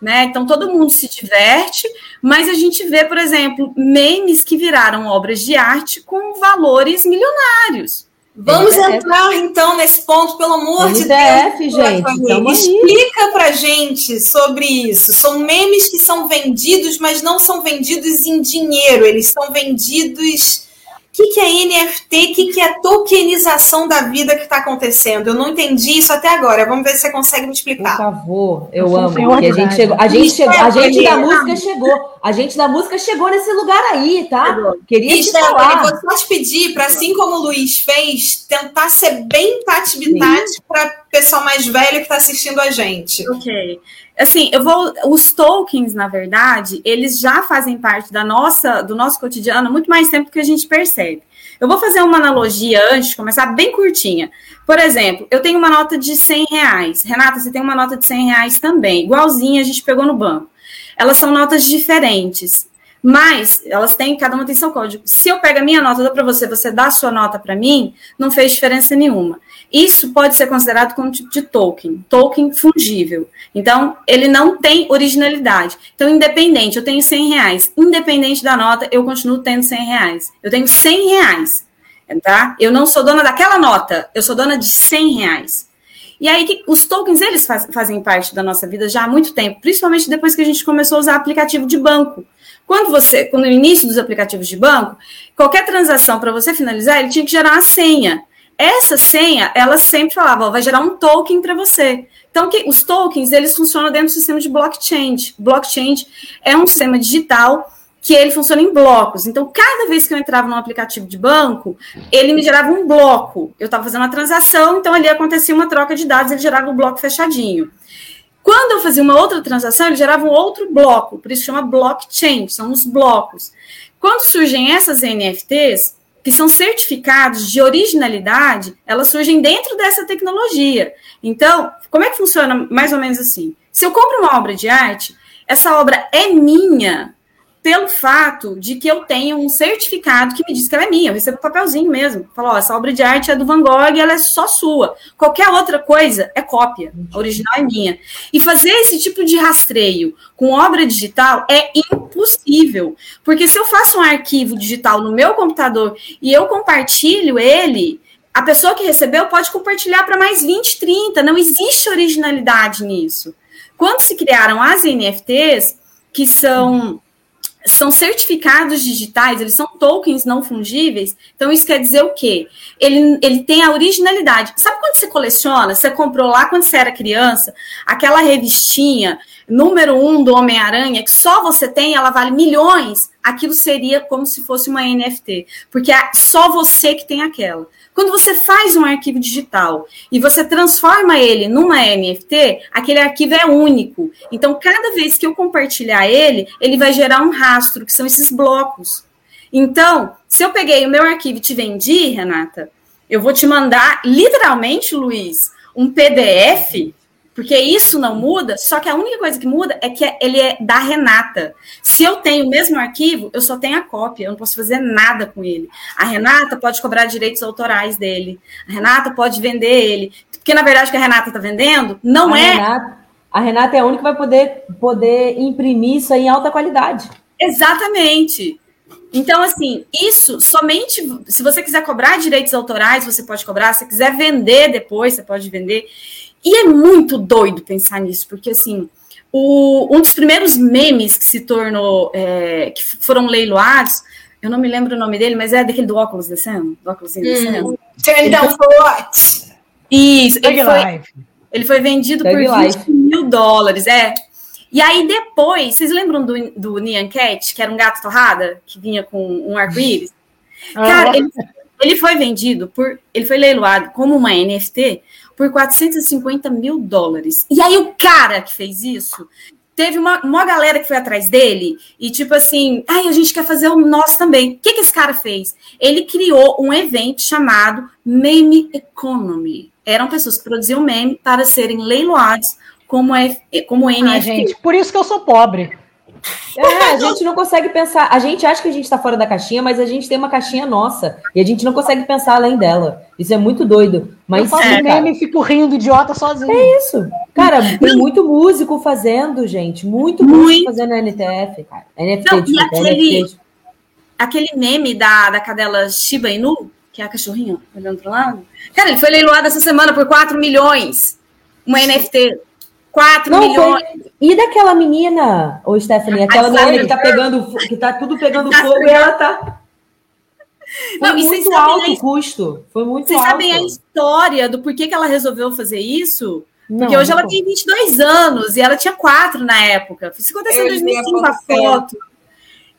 né? Então todo mundo se diverte, mas a gente vê, por exemplo, memes que viraram obras de arte com valores milionários. Vamos MTF. entrar então nesse ponto, pelo amor MTF, de Deus. gente. Explica pra gente sobre isso. São memes que são vendidos, mas não são vendidos em dinheiro, eles são vendidos que, que é NFT? O que, que é tokenização da vida que está acontecendo? Eu não entendi isso até agora. Vamos ver se você consegue me explicar. Por favor, eu, eu amo. Porque a gente chegou, a gente, chegou, a gente da música chegou. A gente da música chegou nesse lugar aí, tá? Queria te falar. Eu vou só te pedir para, assim como o Luiz fez, tentar ser bem Tati para o pessoal mais velho que está assistindo a gente. Ok assim, eu vou. Os tokens, na verdade, eles já fazem parte da nossa, do nosso cotidiano muito mais tempo que a gente percebe. Eu vou fazer uma analogia antes de começar, bem curtinha. Por exemplo, eu tenho uma nota de 100 reais. Renata, você tem uma nota de 100 reais também, igualzinha a gente pegou no banco. Elas são notas diferentes, mas elas têm, cada uma tem seu código. Se eu pego a minha nota, dou para você, você dá a sua nota para mim, não fez diferença nenhuma. Isso pode ser considerado como tipo de token, token fungível. Então, ele não tem originalidade. Então, independente, eu tenho 100 reais, independente da nota, eu continuo tendo 100 reais. Eu tenho 100 reais, tá? Eu não sou dona daquela nota, eu sou dona de 100 reais. E aí, os tokens, eles faz, fazem parte da nossa vida já há muito tempo, principalmente depois que a gente começou a usar aplicativo de banco. Quando você, no início dos aplicativos de banco, qualquer transação para você finalizar, ele tinha que gerar uma senha. Essa senha, ela sempre falava, ó, vai gerar um token para você. Então, que, os tokens, eles funcionam dentro do sistema de blockchain. Blockchain é um sistema digital que ele funciona em blocos. Então, cada vez que eu entrava num aplicativo de banco, ele me gerava um bloco. Eu estava fazendo uma transação, então ali acontecia uma troca de dados, ele gerava um bloco fechadinho. Quando eu fazia uma outra transação, ele gerava um outro bloco, por isso chama blockchain, são os blocos. Quando surgem essas NFTs, que são certificados de originalidade, elas surgem dentro dessa tecnologia. Então, como é que funciona mais ou menos assim? Se eu compro uma obra de arte, essa obra é minha pelo fato de que eu tenho um certificado que me diz que ela é minha, eu recebo um papelzinho mesmo. Falo, ó, essa obra de arte é do Van Gogh ela é só sua. Qualquer outra coisa é cópia, a original é minha. E fazer esse tipo de rastreio com obra digital é impossível, porque se eu faço um arquivo digital no meu computador e eu compartilho ele, a pessoa que recebeu pode compartilhar para mais 20, 30, não existe originalidade nisso. Quando se criaram as NFTs, que são são certificados digitais, eles são tokens não fungíveis. Então, isso quer dizer o quê? Ele, ele tem a originalidade. Sabe quando você coleciona? Você comprou lá quando você era criança, aquela revistinha número um do Homem-Aranha, que só você tem, ela vale milhões. Aquilo seria como se fosse uma NFT, porque é só você que tem aquela. Quando você faz um arquivo digital e você transforma ele numa NFT, aquele arquivo é único. Então, cada vez que eu compartilhar ele, ele vai gerar um rastro, que são esses blocos. Então, se eu peguei o meu arquivo e te vendi, Renata, eu vou te mandar, literalmente, Luiz, um PDF porque isso não muda, só que a única coisa que muda é que ele é da Renata. Se eu tenho o mesmo arquivo, eu só tenho a cópia, eu não posso fazer nada com ele. A Renata pode cobrar direitos autorais dele. A Renata pode vender ele. Porque, na verdade, o que a Renata está vendendo não a é. Renata, a Renata é a única que vai poder, poder imprimir isso aí em alta qualidade. Exatamente. Então, assim, isso somente se você quiser cobrar direitos autorais, você pode cobrar. Se quiser vender depois, você pode vender. E é muito doido pensar nisso, porque assim, o, um dos primeiros memes que se tornou, é, que foram leiloados, eu não me lembro o nome dele, mas é daquele do óculos descendo, do óculos descendo. Hum. Turn down for what? Isso, ele foi, ele foi, vendido por 20 life. mil dólares, é. E aí depois, vocês lembram do, do Nyan Cat, que era um gato torrada, que vinha com um arco-íris? Cara, ele, ele foi vendido por, ele foi leiloado como uma NFT por 450 mil dólares. E aí o cara que fez isso teve uma, uma galera que foi atrás dele e tipo assim, ai, a gente quer fazer o nosso também. O que, que esse cara fez? Ele criou um evento chamado Meme Economy. Eram pessoas que produziam meme para serem leiloados como, F, como NFT. Ah, gente, por isso que eu sou pobre. É, a gente não consegue pensar. A gente acha que a gente está fora da caixinha, mas a gente tem uma caixinha nossa. E a gente não consegue pensar além dela. Isso é muito doido. Mas, eu faço é, meme e fico rindo idiota sozinho. É isso. Cara, tem muito músico fazendo, gente. Muito, muito. músico fazendo NTF, cara. NFT, não, tipo, aquele, NFT. aquele meme da, da cadela Shiba Inu, que é a cachorrinha olhando pro lado. Cara, ele foi leiloado essa semana por 4 milhões. Uma NFT. 4 não, milhões. Foi... E daquela menina, ô Stephanie, aquela menina que tá pegando, que tá tudo pegando tá fogo e ela tá. Foi não, muito alto o custo. Foi muito vocês alto. Vocês sabem a história do porquê que ela resolveu fazer isso? Porque não, hoje não. ela tem 22 anos e ela tinha 4 na época. Isso aconteceu em 2005 a foto.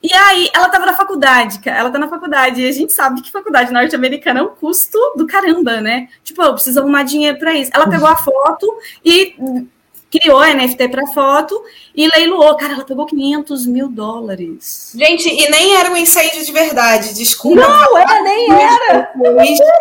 E aí, ela estava na faculdade, ela tá na faculdade, e a gente sabe que faculdade norte-americana é um custo do caramba, né? Tipo, eu preciso arrumar dinheiro para isso. Ela pegou a foto e criou a NFT para foto e leiloou. Cara, ela pegou 500 mil dólares. Gente, e nem era um incêndio de verdade, desculpa. Não, era, nem era.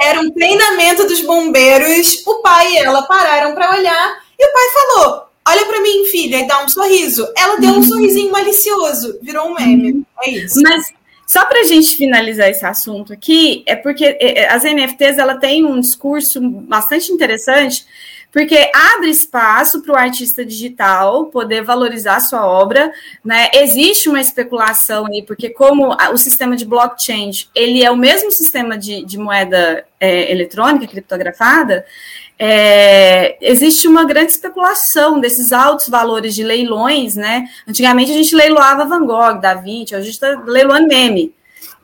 Era um treinamento dos bombeiros. O pai e ela pararam para olhar e o pai falou: Olha para mim, filha, e dá um sorriso. Ela deu um sorrisinho malicioso, virou um meme. É isso. Mas só para a gente finalizar esse assunto aqui, é porque é, é, as NFTs ela tem um discurso bastante interessante porque abre espaço para o artista digital poder valorizar sua obra, né? Existe uma especulação aí, porque como o sistema de blockchain, ele é o mesmo sistema de, de moeda é, eletrônica, criptografada, é, existe uma grande especulação desses altos valores de leilões, né? Antigamente a gente leiloava Van Gogh, Da Vinci, a gente está leiloando meme.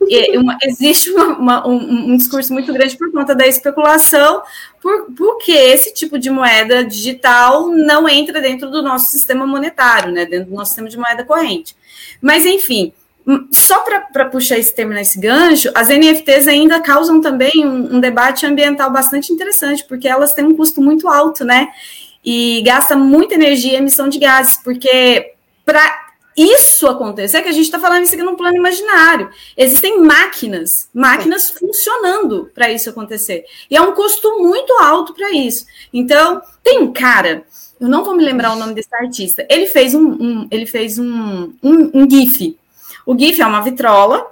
E uma, existe uma, um, um, discurso muito grande por conta da especulação, por, porque esse tipo de moeda digital não entra dentro do nosso sistema monetário, né? Dentro do nosso sistema de moeda corrente. Mas, enfim, só para puxar esse termo nesse gancho, as NFTs ainda causam também um, um, debate ambiental bastante interessante, porque elas têm um custo muito alto, né? E gasta muita energia e emissão de gases, porque para isso acontecer, que a gente está falando isso aqui num plano imaginário, existem máquinas, máquinas funcionando para isso acontecer. E é um custo muito alto para isso. Então, tem um cara, eu não vou me lembrar o nome desse artista, ele fez um, um ele fez um, um, um GIF o GIF é uma vitrola,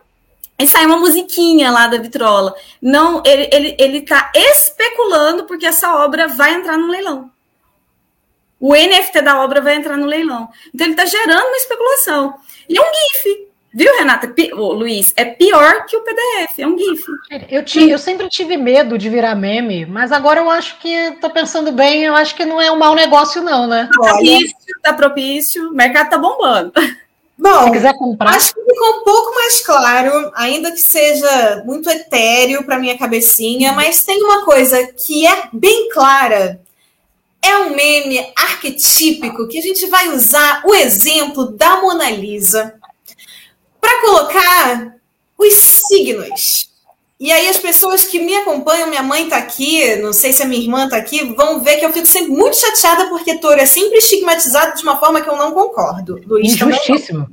e sai uma musiquinha lá da vitrola. Não, ele, ele, ele tá especulando porque essa obra vai entrar no leilão. O NFT da obra vai entrar no leilão. Então ele está gerando uma especulação. E é um GIF. Viu, Renata? Ô, Luiz, é pior que o PDF, é um GIF. Eu, te, eu sempre tive medo de virar meme, mas agora eu acho que, tô pensando bem, eu acho que não é um mau negócio, não, né? Tá propício, tá propício, o mercado tá bombando. Bom, Se quiser comprar. acho que ficou um pouco mais claro, ainda que seja muito etéreo para minha cabecinha, mas tem uma coisa que é bem clara. É um meme arquetípico que a gente vai usar o exemplo da Mona Lisa para colocar os signos. E aí as pessoas que me acompanham, minha mãe está aqui, não sei se a minha irmã está aqui, vão ver que eu fico sempre muito chateada porque touro é sempre estigmatizado de uma forma que eu não concordo. Luiz Injustíssimo.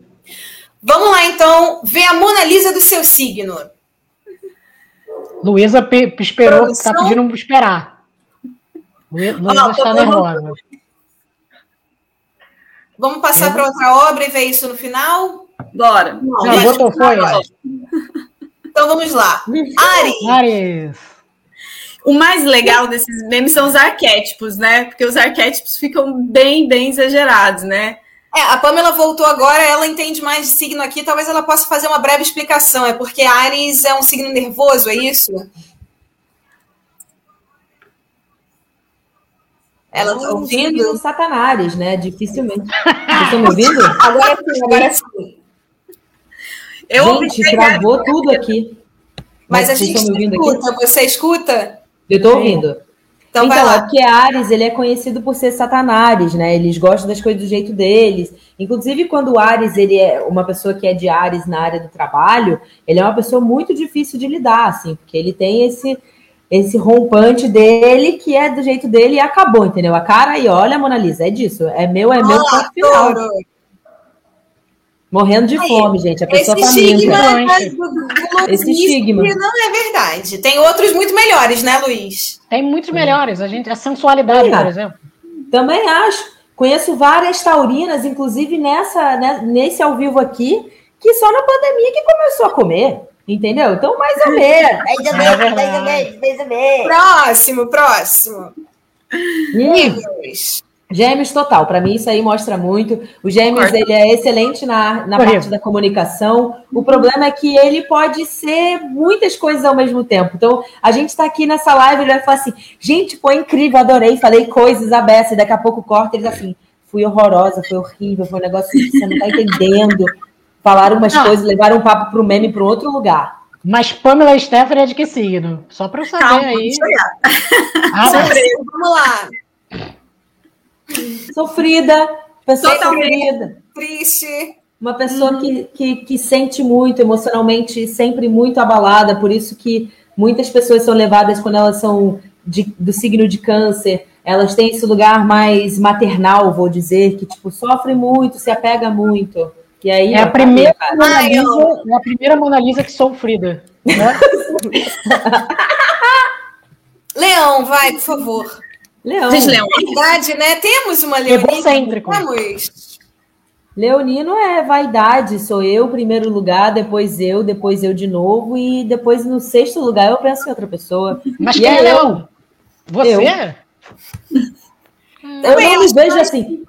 Vamos lá, então, ver a Mona Lisa do seu signo. Luísa esperou, está pedindo esperar. Luísa está nervosa. Vamos passar para outra obra e ver isso no final? Bora. Não, Já botou, foi. Então vamos lá. Ares. Ares. O mais legal desses memes são os arquétipos, né? Porque os arquétipos ficam bem, bem exagerados, né? É, a Pamela voltou agora, ela entende mais de signo aqui, talvez ela possa fazer uma breve explicação. É porque Ares é um signo nervoso, é isso? Ela está ouvindo? Satanás, né? Dificilmente. Vocês estão me ouvindo? Agora sim, agora sim. Eu gente, travou tudo aqui. Mas, Mas a gente escuta, aqui? você escuta? Eu estou ouvindo. Então, então é porque Ares, ele é conhecido por ser Satanás, né? Eles gostam das coisas do jeito deles. Inclusive, quando o Ares, ele é uma pessoa que é de Ares na área do trabalho, ele é uma pessoa muito difícil de lidar, assim, porque ele tem esse esse rompante dele que é do jeito dele e acabou, entendeu? A cara e olha, Mona Lisa, é disso. É meu, é meu, ponto final. Morrendo de Aí, fome, gente. A pessoa esse estigma, é esse estigma não é verdade. Tem outros muito melhores, né, Luiz? Tem muitos melhores. A gente a sensualidade, por exemplo. Também acho. Conheço várias taurinas, inclusive nessa né, nesse ao vivo aqui, que só na pandemia que começou a comer. Entendeu? Então, mais ou menos. Mais ou menos, mais ou menos, mais ou menos. Próximo, próximo. Hum. Gêmeos total, para mim isso aí mostra muito. O Gêmeos ele é excelente na, na parte da comunicação. O problema é que ele pode ser muitas coisas ao mesmo tempo. Então, a gente está aqui nessa live, ele vai falar assim: gente, foi incrível, adorei, falei coisas abertas, e daqui a pouco corta eles assim, fui horrorosa, foi horrível, foi um negócio que você não está entendendo. Falaram umas não. coisas, levaram um papo para o meme para outro lugar. Mas Pamela Stephanie é de que signo? Só para eu saber Calma, aí. Ah, vamos lá. Sofrida, pessoa sofrida. Triste. Uma pessoa uhum. que, que, que sente muito, emocionalmente, sempre muito abalada, por isso que muitas pessoas são levadas quando elas são de, do signo de câncer, elas têm esse lugar mais maternal, vou dizer, que tipo, sofre muito, se apega muito. E aí, é, a primeira Mona Lisa, é a primeira Mona Lisa que sofrida. Né? Leão, vai, por favor. Leão. Vocês leão? É verdade, né? Temos uma leonina. Egocêntrico. Temos. Leonino é vaidade, sou eu, primeiro lugar, depois eu, depois eu de novo, e depois no sexto lugar eu penso em outra pessoa. Mas e quem é, é eu? Você? Eu, eu não me vejo assim.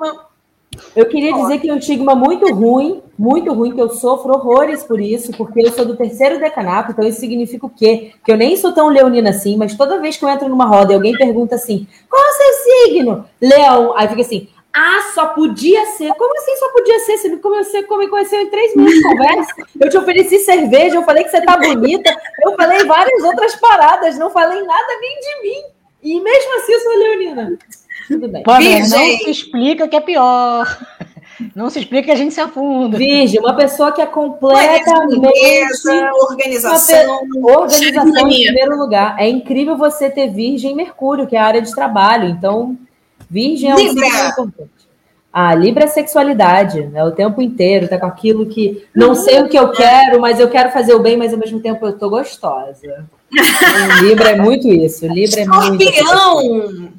Eu queria dizer que é um estigma muito ruim, muito ruim, que eu sofro horrores por isso, porque eu sou do terceiro decanato, então isso significa o quê? Que eu nem sou tão leonina assim, mas toda vez que eu entro numa roda e alguém pergunta assim, qual é o seu signo? Leão. Aí fica assim, ah, só podia ser. Como assim só podia ser? Você conheceu, me conheceu em três minutos de conversa. Eu te ofereci cerveja, eu falei que você tá bonita. Eu falei várias outras paradas, não falei nada nem de mim. E mesmo assim eu sou leonina. Tudo bem. Virgem. não se explica que é pior. Não se explica que a gente se afunda. Virgem, uma pessoa que é completamente. organização. Organização em primeiro lugar. É incrível você ter Virgem e Mercúrio, que é a área de trabalho. Então, Virgem é um signo importante. A Libra é sexualidade, né? O tempo inteiro, tá com aquilo que não sei o que eu quero, mas eu quero fazer o bem, mas ao mesmo tempo eu tô gostosa. Libra é muito isso. Libra é muito. Escorpião!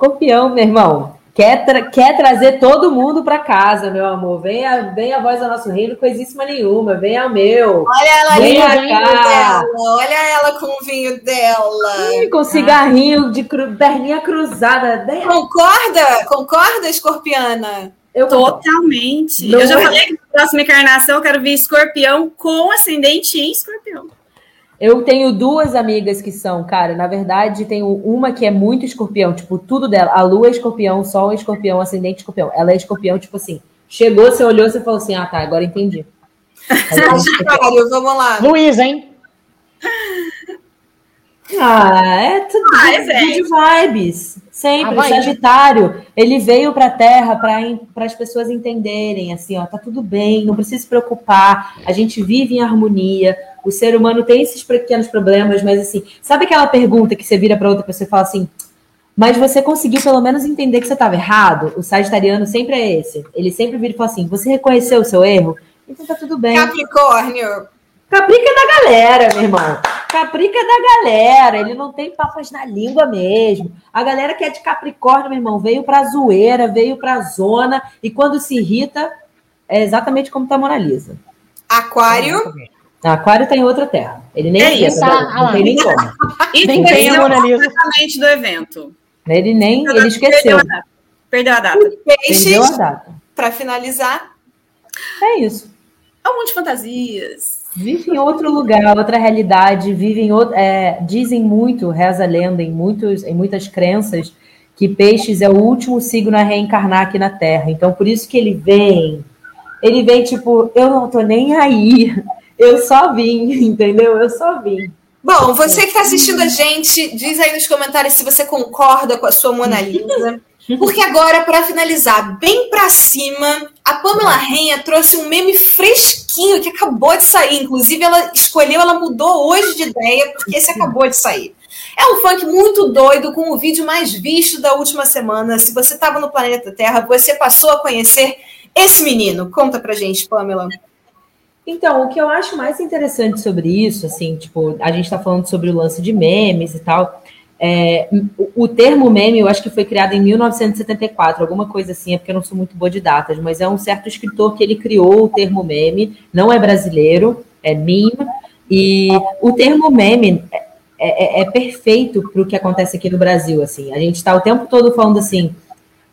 Escorpião, meu irmão. Quer, tra quer trazer todo mundo para casa, meu amor. Venha, venha a voz do nosso reino, coisíssima nenhuma. Venha ao meu. Olha ela ali com o vinho dela. Olha ela com o vinho dela. Ih, com cigarrinho de cru perninha cruzada. Concorda? Concorda, escorpiana? Eu Totalmente. Não eu já é. falei que na próxima encarnação eu quero ver escorpião com ascendente em escorpião. Eu tenho duas amigas que são, cara, na verdade, tenho uma que é muito escorpião, tipo, tudo dela. A lua é escorpião, o sol é escorpião, ascendente escorpião. Ela é escorpião, tipo assim, chegou, você olhou, você falou assim: ah, tá, agora entendi. Sagitário, vamos lá. Luísa, hein? Ah, é tudo ah, é de vibes. Sempre. Ah, o Sagitário, ele veio para a Terra para as pessoas entenderem, assim, ó, tá tudo bem, não precisa se preocupar, a gente vive em harmonia, o ser humano tem esses pequenos problemas, mas assim, sabe aquela pergunta que você vira para outra pessoa e fala assim, mas você conseguiu pelo menos entender que você estava errado? O sagitariano sempre é esse. Ele sempre vira e fala assim, você reconheceu o seu erro? Então tá tudo bem. Capricórnio. Caprica da galera, meu irmão. Caprica da galera. Ele não tem papas na língua mesmo. A galera que é de Capricórnio, meu irmão, veio pra zoeira, veio pra zona. E quando se irrita, é exatamente como tá a Mona Lisa. Aquário. Aquário tem outra terra. Ele nem é isso, tá, não tem nem como. E nem tem a Mona Lisa. do evento. Ele nem, ele esqueceu. Perdeu a data. Perdeu a data. Para finalizar. É isso. Algum de fantasias. Vive em outro lugar, outra realidade, vive em outro, é, dizem muito, reza a lenda em, muitos, em muitas crenças, que peixes é o último signo a reencarnar aqui na Terra. Então, por isso que ele vem. Ele vem tipo, eu não tô nem aí. Eu só vim, entendeu? Eu só vim. Bom, você que está assistindo a gente, diz aí nos comentários se você concorda com a sua Mona Lisa. Porque agora, para finalizar, bem para cima, a Pamela Renha trouxe um meme fresquinho que acabou de sair. Inclusive, ela escolheu, ela mudou hoje de ideia, porque esse acabou de sair. É um funk muito doido, com o vídeo mais visto da última semana. Se você estava no planeta Terra, você passou a conhecer esse menino. Conta pra gente, Pamela. Então, o que eu acho mais interessante sobre isso, assim, tipo, a gente está falando sobre o lance de memes e tal. É, o, termo meme, eu acho que foi criado em 1974, alguma coisa assim, é porque eu não sou muito boa de datas, mas é um certo escritor que ele criou o termo meme, não é brasileiro, é meme, e o termo meme é, é, é perfeito para o que acontece aqui no Brasil, assim. A gente está o tempo todo falando assim,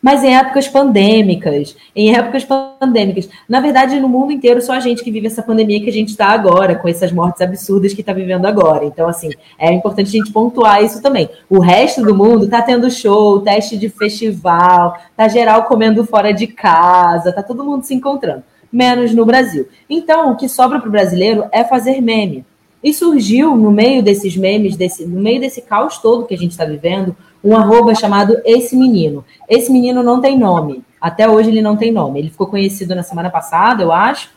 mas em épocas pandêmicas, em épocas pandêmicas. Na verdade, no mundo inteiro, só a gente que vive essa pandemia que a gente está agora, com essas mortes absurdas que está vivendo agora. Então, assim, é importante a gente pontuar isso também. O resto do mundo está tendo show, teste de festival, tá geral comendo fora de casa, tá todo mundo se encontrando, menos no Brasil. Então, o que sobra para o brasileiro é fazer meme. E surgiu no meio desses memes, desse, no meio desse caos todo que a gente está vivendo, um arroba chamado Esse Menino. Esse menino não tem nome. Até hoje ele não tem nome. Ele ficou conhecido na semana passada, eu acho.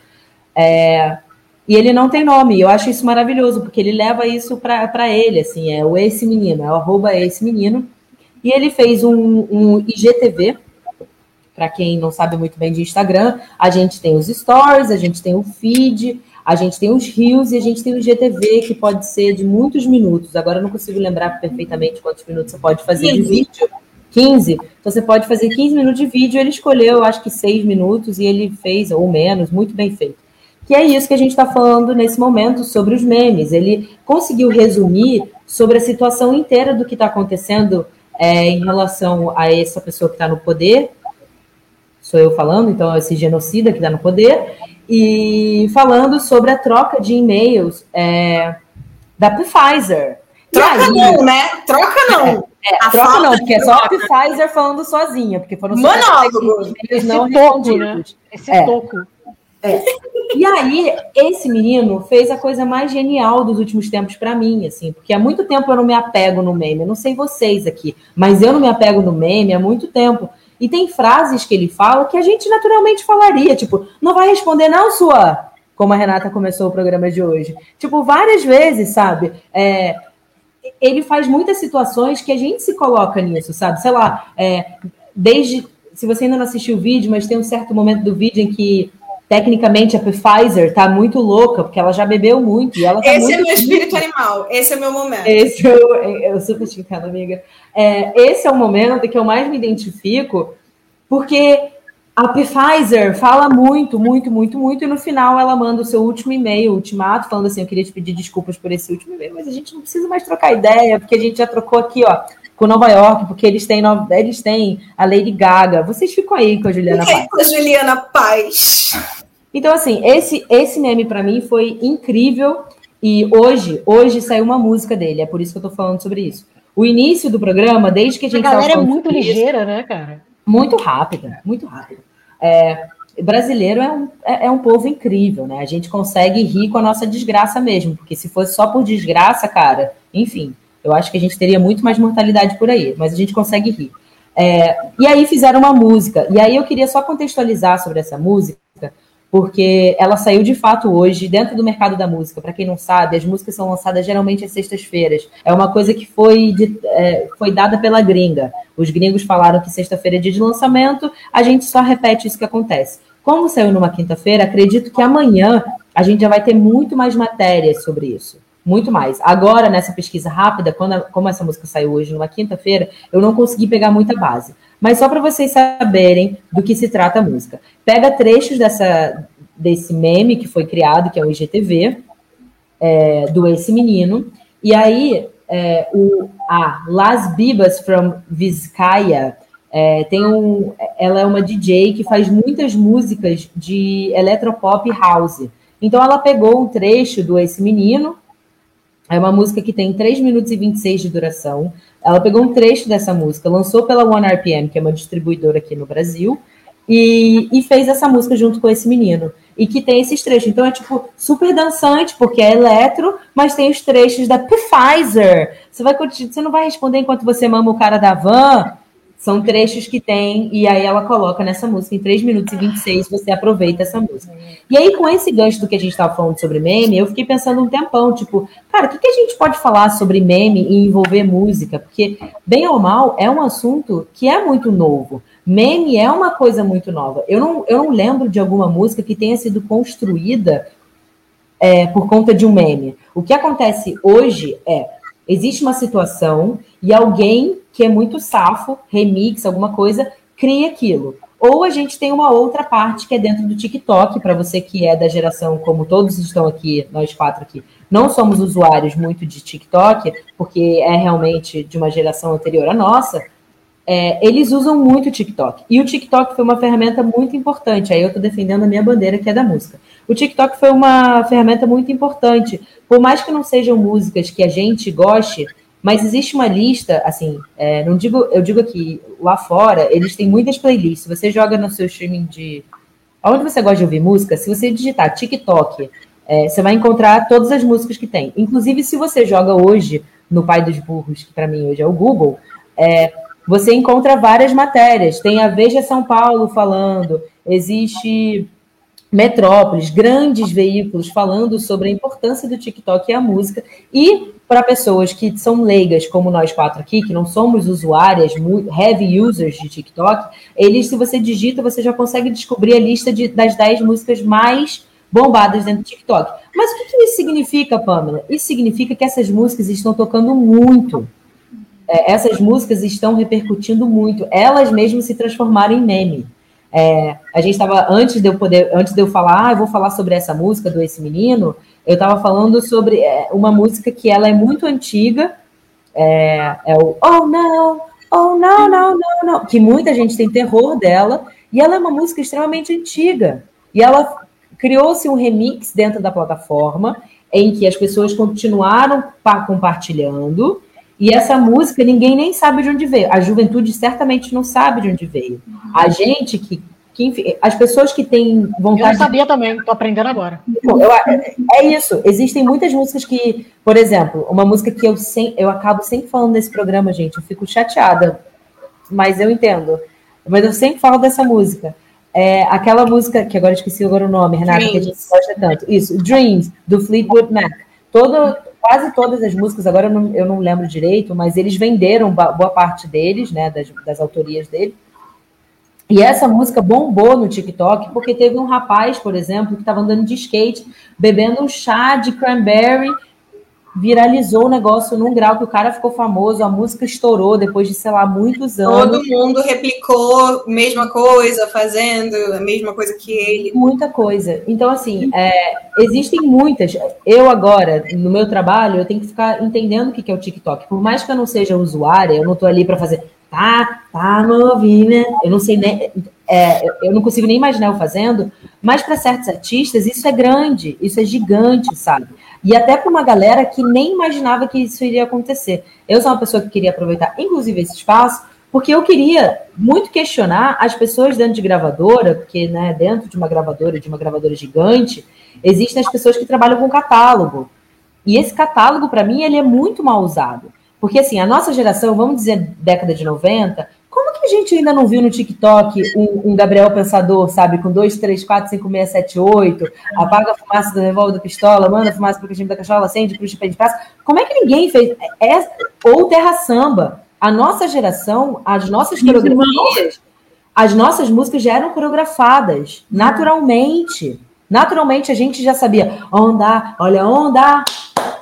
É, e ele não tem nome. Eu acho isso maravilhoso, porque ele leva isso para ele, assim, é o Esse Menino, é o arroba Esse Menino. E ele fez um, um IGTV, para quem não sabe muito bem de Instagram, a gente tem os stories, a gente tem o feed, a gente tem os rios e a gente tem o GTV, que pode ser de muitos minutos. Agora eu não consigo lembrar perfeitamente quantos minutos você pode fazer 15. de vídeo. 15. Então você pode fazer 15 minutos de vídeo. Ele escolheu, acho que 6 minutos, e ele fez, ou menos, muito bem feito. Que é isso que a gente está falando nesse momento sobre os memes. Ele conseguiu resumir sobre a situação inteira do que está acontecendo é, em relação a essa pessoa que está no poder sou eu falando, então esse genocida que está no poder, e falando sobre a troca de e-mails é, da Pfizer. Troca aí, não, né? Troca não. É, é troca não, porque é só a Pfizer falando sozinha, porque foram monólogo. Esse não toco, né? Esse é. toco. É. E aí, esse menino fez a coisa mais genial dos últimos tempos para mim, assim, porque há muito tempo eu não me apego no meme. Eu não sei vocês aqui, mas eu não me apego no meme há muito tempo. E tem frases que ele fala que a gente naturalmente falaria, tipo, não vai responder não, sua, como a Renata começou o programa de hoje. Tipo, várias vezes, sabe? É, ele faz muitas situações que a gente se coloca nisso, sabe? Sei lá, é, desde. Se você ainda não assistiu o vídeo, mas tem um certo momento do vídeo em que tecnicamente a Pfizer tá muito louca, porque ela já bebeu muito. E ela tá esse é meu espírito animal, esse é meu momento. Esse é eu, eu super esticando, amiga. É, esse é o momento que eu mais me identifico, porque a Pfizer fala muito, muito, muito, muito, e no final ela manda o seu último e-mail, ultimato, falando assim: eu queria te pedir desculpas por esse último e-mail, mas a gente não precisa mais trocar ideia, porque a gente já trocou aqui, ó, com Nova York, porque eles têm, eles têm a Lady Gaga. Vocês ficam aí com a Juliana Paz. Com a Juliana Paz. Então, assim, esse, esse meme para mim foi incrível. E hoje, hoje saiu uma música dele, é por isso que eu tô falando sobre isso. O início do programa, desde que a gente. A galera é muito ligeira, isso, né, cara? Muito rápida, muito rápida. É, brasileiro é um, é, é, um povo incrível, né? A gente consegue rir com a nossa desgraça mesmo, porque se fosse só por desgraça, cara, enfim, eu acho que a gente teria muito mais mortalidade por aí, mas a gente consegue rir. É, e aí fizeram uma música, e aí eu queria só contextualizar sobre essa música, porque ela saiu de fato hoje dentro do mercado da música. Para quem não sabe, as músicas são lançadas geralmente às sextas-feiras. É uma coisa que foi, de, é, foi dada pela gringa. Os gringos falaram que sexta-feira é dia de lançamento, a gente só repete isso que acontece. Como saiu numa quinta-feira, acredito que amanhã a gente já vai ter muito mais matérias sobre isso. Muito mais. Agora, nessa pesquisa rápida, quando a, como essa música saiu hoje, numa quinta-feira, eu não consegui pegar muita base. Mas só para vocês saberem do que se trata a música. Pega trechos dessa, desse meme que foi criado, que é o IGTV, é, do Esse Menino, e aí é, o, a Las Bibas from Vizcaya é, tem um, ela é uma DJ que faz muitas músicas de electropop house. Então ela pegou um trecho do Esse Menino, é uma música que tem 3 minutos e 26 de duração. Ela pegou um trecho dessa música, lançou pela One RPM, que é uma distribuidora aqui no Brasil, e, e, fez essa música junto com esse menino. E que tem esses trechos. Então é tipo super dançante, porque é eletro, mas tem os trechos da Pfizer. Você vai você não vai responder enquanto você mama o cara da van. São trechos que tem, e aí ela coloca nessa música, em 3 minutos e 26, você aproveita essa música. E aí, com esse gancho do que a gente estava falando sobre meme, eu fiquei pensando um tempão, tipo, cara, o que, que a gente pode falar sobre meme e envolver música? Porque, bem ou mal, é um assunto que é muito novo. Meme é uma coisa muito nova. Eu não, eu não lembro de alguma música que tenha sido construída é, por conta de um meme. O que acontece hoje é, existe uma situação e alguém que é muito safo, remix, alguma coisa, cria aquilo. Ou a gente tem uma outra parte que é dentro do TikTok, para você que é da geração, como todos estão aqui, nós quatro aqui, não somos usuários muito de TikTok, porque é realmente de uma geração anterior à nossa, é, eles usam muito o TikTok. E o TikTok foi uma ferramenta muito importante. Aí eu estou defendendo a minha bandeira, que é da música. O TikTok foi uma ferramenta muito importante. Por mais que não sejam músicas que a gente goste, mas existe uma lista, assim, é, não digo, eu digo aqui, lá fora, eles têm muitas playlists. Você joga no seu streaming de. Onde você gosta de ouvir música, se você digitar TikTok, é, você vai encontrar todas as músicas que tem. Inclusive, se você joga hoje no Pai dos Burros, que para mim hoje é o Google, é, você encontra várias matérias. Tem a Veja São Paulo falando, existe Metrópolis, grandes veículos falando sobre a importância do TikTok e a música. E para pessoas que são leigas, como nós quatro aqui, que não somos usuárias, heavy users de TikTok, eles, se você digita, você já consegue descobrir a lista de, das 10 músicas mais bombadas dentro do TikTok. Mas o que, que isso significa, Pamela? Isso significa que essas músicas estão tocando muito. É, essas músicas estão repercutindo muito. Elas mesmas se transformaram em meme. É, a gente estava, antes de eu poder, antes de eu falar, ah, eu vou falar sobre essa música do Esse Menino, eu estava falando sobre é, uma música que ela é muito antiga, é, é, o Oh não, oh não, não, não, não, que muita gente tem terror dela, E ela é uma música extremamente antiga. E ela criou-se um remix dentro da plataforma em que as pessoas continuaram compartilhando. E essa música ninguém nem sabe de onde veio. A juventude certamente não sabe de onde veio. A gente que, que enfim, as pessoas que têm vontade. Eu não sabia também, estou aprendendo agora. Eu, é isso. Existem muitas músicas que, por exemplo, uma música que eu, sem, eu acabo sempre falando nesse programa, gente, eu fico chateada, mas eu entendo. Mas eu sempre falo dessa música. É aquela música, que agora esqueci agora o nome, Renata, Dreams. que a gente gosta tanto. Isso, Dreams, do Fleetwood Mac. Todo, quase todas as músicas, agora eu não, eu não lembro direito, mas eles venderam boa parte deles, né, das, das autorias dele. E essa música bombou no TikTok porque teve um rapaz, por exemplo, que estava andando de skate, bebendo um chá de cranberry viralizou o negócio num grau que o cara ficou famoso, a música estourou depois de, sei lá, muitos anos. Todo mundo replicou mesma coisa, fazendo a mesma coisa que ele. Muita coisa. Então, assim, é, existem muitas. Eu agora, no meu trabalho, eu tenho que ficar entendendo o que é o TikTok. Por mais que eu não seja usuária, eu não estou ali para fazer tá, tá novinha. Eu não sei nem. É, eu não consigo nem imaginar eu fazendo, mas para certos artistas isso é grande, isso é gigante, sabe? E até para uma galera que nem imaginava que isso iria acontecer. Eu sou uma pessoa que queria aproveitar, inclusive, esse espaço, porque eu queria muito questionar as pessoas dentro de gravadora, porque né, dentro de uma gravadora, de uma gravadora gigante, existem as pessoas que trabalham com catálogo. E esse catálogo, para mim, ele é muito mal usado. Porque, assim, a nossa geração, vamos dizer década de 90, como que a gente ainda não viu no TikTok um, um Gabriel Pensador, sabe, com 2, 3, 4, 5, 6, 7, 8, apaga a fumaça do revólver da pistola, manda a fumaça pro cachimbo da cachola, acende cruz de pé de praça. Como é que ninguém fez? É, ou Terra Samba. A nossa geração, as nossas coreografias, as nossas músicas já eram coreografadas, naturalmente. Naturalmente a gente já sabia onda, olha onda,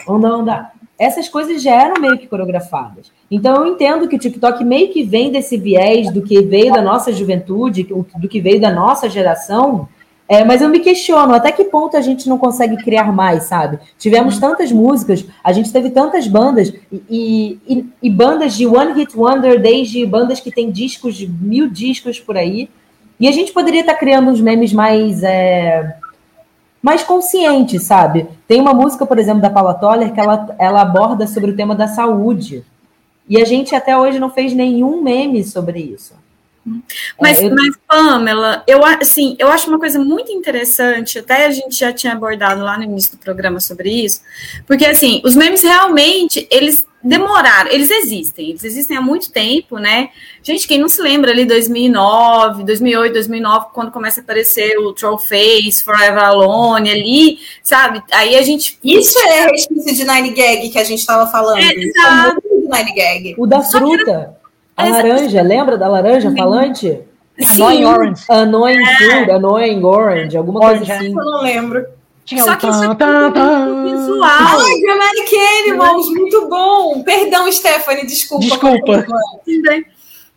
onda, onda essas coisas já eram meio que coreografadas. Então eu entendo que o TikTok meio que vem desse viés do que veio da nossa juventude, do que veio da nossa geração, é, mas eu me questiono até que ponto a gente não consegue criar mais, sabe? Tivemos tantas músicas, a gente teve tantas bandas, e, e, e bandas de One Hit Wonder, desde bandas que têm discos mil discos por aí, e a gente poderia estar criando uns memes mais. É, mais consciente, sabe? Tem uma música, por exemplo, da Paula Toller que ela, ela aborda sobre o tema da saúde. E a gente até hoje não fez nenhum meme sobre isso. Mas, é, eu... mas, Pamela, eu, assim, eu acho uma coisa muito interessante, até a gente já tinha abordado lá no início do programa sobre isso, porque, assim, os memes realmente, eles demoraram, eles existem, eles existem há muito tempo, né? Gente, quem não se lembra ali 2009, 2008, 2009, quando começa a aparecer o Troll Face, Forever Alone ali, sabe? Aí a gente Isso é resquício de Nine Gag que a gente estava falando. É, exato. É Nine Gag. O da fruta. A laranja, lembra da laranja falante? Sim. Annoying Orange. Annoying é. Food, Annoying Orange, alguma orange. coisa assim. Eu não lembro. Tinha Só que isso é tá, tá, visual. Ai, Dramatic Animals, muito bom. Perdão, Stephanie, desculpa. Desculpa.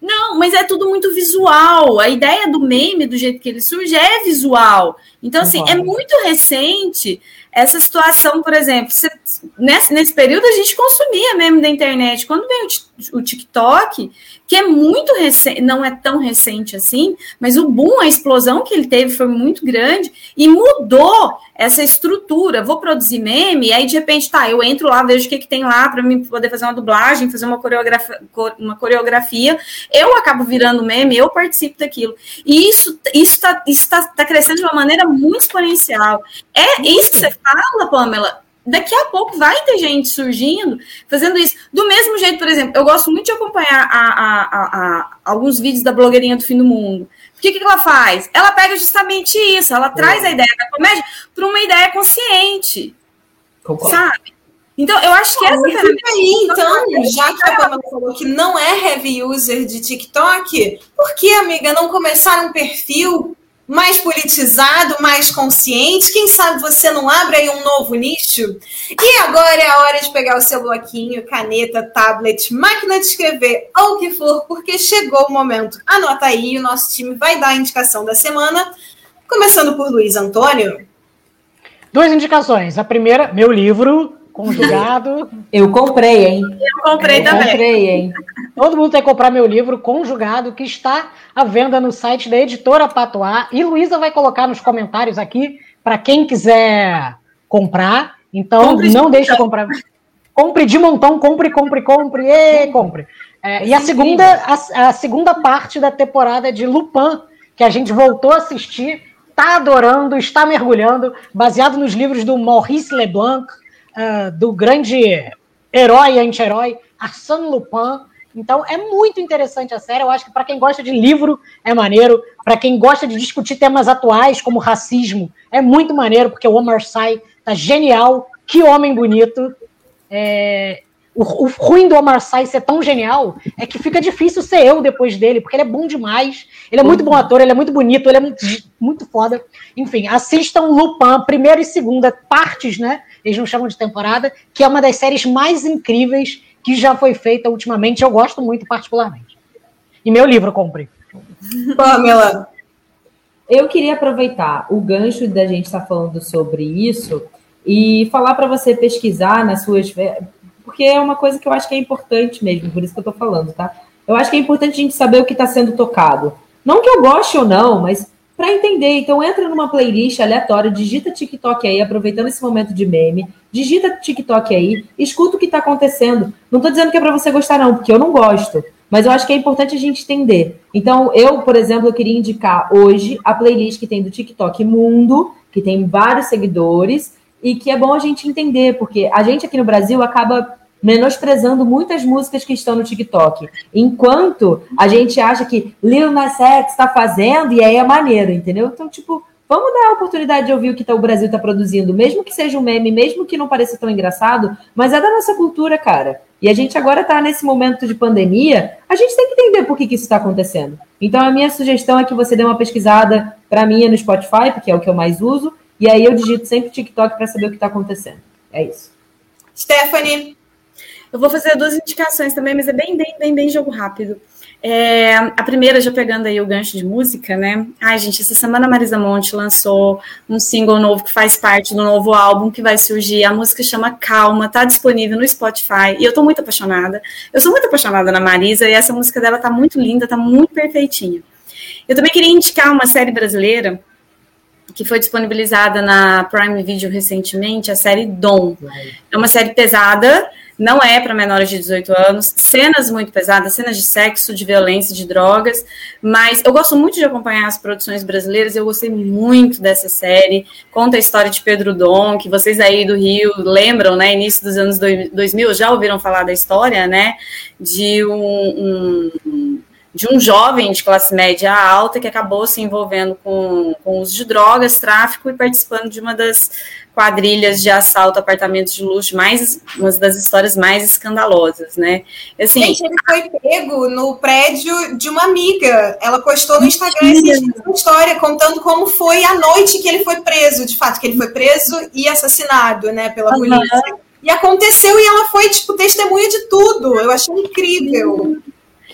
Não, mas é tudo muito visual. A ideia do meme, do jeito que ele surge, é visual. Então, assim, uhum. é muito recente essa situação, por exemplo, você, nesse, nesse período a gente consumia meme da internet. Quando veio o, o TikTok, que é muito recente, não é tão recente assim, mas o boom, a explosão que ele teve foi muito grande e mudou essa estrutura. Vou produzir meme, e aí de repente, tá, eu entro lá, vejo o que, que tem lá para mim poder fazer uma dublagem, fazer uma coreografia, uma coreografia. Eu acabo virando meme, eu participo daquilo. E isso está isso tá, tá crescendo de uma maneira muito exponencial. É isso que você fala, Pamela daqui a pouco vai ter gente surgindo fazendo isso. Do mesmo jeito, por exemplo, eu gosto muito de acompanhar a, a, a, alguns vídeos da blogueirinha do fim do mundo. O que, que ela faz? Ela pega justamente isso, ela traz a ideia da comédia para uma ideia consciente. Concordo. Sabe? Então, eu acho que essa ferramenta. Aí, então, já que a Pamela falou que não é heavy user de TikTok, por que, amiga, não começar um perfil mais politizado, mais consciente. Quem sabe você não abre aí um novo nicho? E agora é a hora de pegar o seu bloquinho, caneta, tablet, máquina de escrever ou o que for, porque chegou o momento. Anota aí, o nosso time vai dar a indicação da semana. Começando por Luiz Antônio. Duas indicações. A primeira, meu livro, Conjugado. Eu comprei, hein? Eu comprei Eu também. comprei, hein? Todo mundo tem que comprar meu livro Conjugado, que está à venda no site da editora Patois. E Luísa vai colocar nos comentários aqui para quem quiser comprar. Então, Compre de não deixe de comprar. Compre de montão, compre, compre, compre, e compre. É, e a segunda, a, a segunda parte da temporada de Lupin, que a gente voltou a assistir, está adorando, está mergulhando, baseado nos livros do Maurice Leblanc, ah, do grande herói anti-herói Arsène Lupin. Então é muito interessante a série. Eu acho que para quem gosta de livro é maneiro. Para quem gosta de discutir temas atuais como racismo é muito maneiro porque o Omar Sy tá genial. Que homem bonito. É, O, o ruim do Omar Sy ser tão genial é que fica difícil ser eu depois dele, porque ele é bom demais. Ele é muito bom ator, ele é muito bonito, ele é muito, muito foda. Enfim, assistam Lupin, primeira e segunda partes, né? Eles não chamam de temporada, que é uma das séries mais incríveis que já foi feita ultimamente. Eu gosto muito, particularmente. E meu livro, compre. Pamela. Eu queria aproveitar o gancho da gente estar falando sobre isso e falar para você pesquisar nas suas. Porque é uma coisa que eu acho que é importante mesmo, por isso que eu estou falando, tá? Eu acho que é importante a gente saber o que está sendo tocado. Não que eu goste ou não, mas para entender. Então, entra numa playlist aleatória, digita TikTok aí, aproveitando esse momento de meme, digita TikTok aí, escuta o que está acontecendo. Não estou dizendo que é para você gostar, não, porque eu não gosto. Mas eu acho que é importante a gente entender. Então, eu, por exemplo, eu queria indicar hoje a playlist que tem do TikTok Mundo, que tem vários seguidores, e que é bom a gente entender, porque a gente aqui no Brasil acaba menosprezando muitas músicas que estão no TikTok. Enquanto a gente acha que Lil Nas X está fazendo e aí é maneiro, entendeu? Então, tipo, vamos dar a oportunidade de ouvir o que tá, o Brasil está produzindo, mesmo que seja um meme, mesmo que não pareça tão engraçado, mas é da nossa cultura, cara. E a gente agora está nesse momento de pandemia, a gente tem que entender por que, que isso está acontecendo. Então, a minha sugestão é que você dê uma pesquisada para mim no Spotify, porque é o que eu mais uso, e aí eu digito sempre TikTok para saber o que está acontecendo. É isso. Stephanie. Eu vou fazer duas indicações também, mas é bem, bem, bem, bem jogo rápido. É, a primeira, já pegando aí o gancho de música, né? Ai, gente, essa semana a Marisa Monte lançou um single novo que faz parte do novo álbum que vai surgir. A música chama Calma, tá disponível no Spotify e eu tô muito apaixonada. Eu sou muito apaixonada na Marisa e essa música dela tá muito linda, tá muito perfeitinha. Eu também queria indicar uma série brasileira que foi disponibilizada na Prime Video recentemente, a série Dom. É uma série pesada, não é para menores de 18 anos, cenas muito pesadas, cenas de sexo, de violência, de drogas, mas eu gosto muito de acompanhar as produções brasileiras, eu gostei muito dessa série, conta a história de Pedro Dom, que vocês aí do Rio lembram, né, início dos anos 2000, já ouviram falar da história, né, de um, um de um jovem de classe média alta que acabou se envolvendo com, com uso de drogas, tráfico e participando de uma das quadrilhas de assalto a apartamentos de luxo, mais uma das histórias mais escandalosas, né? Assim, Gente, ele foi pego no prédio de uma amiga. Ela postou no Instagram essa história contando como foi a noite que ele foi preso, de fato, que ele foi preso e assassinado, né, pela uhum. polícia. E aconteceu e ela foi, tipo, testemunha de tudo. Eu achei incrível.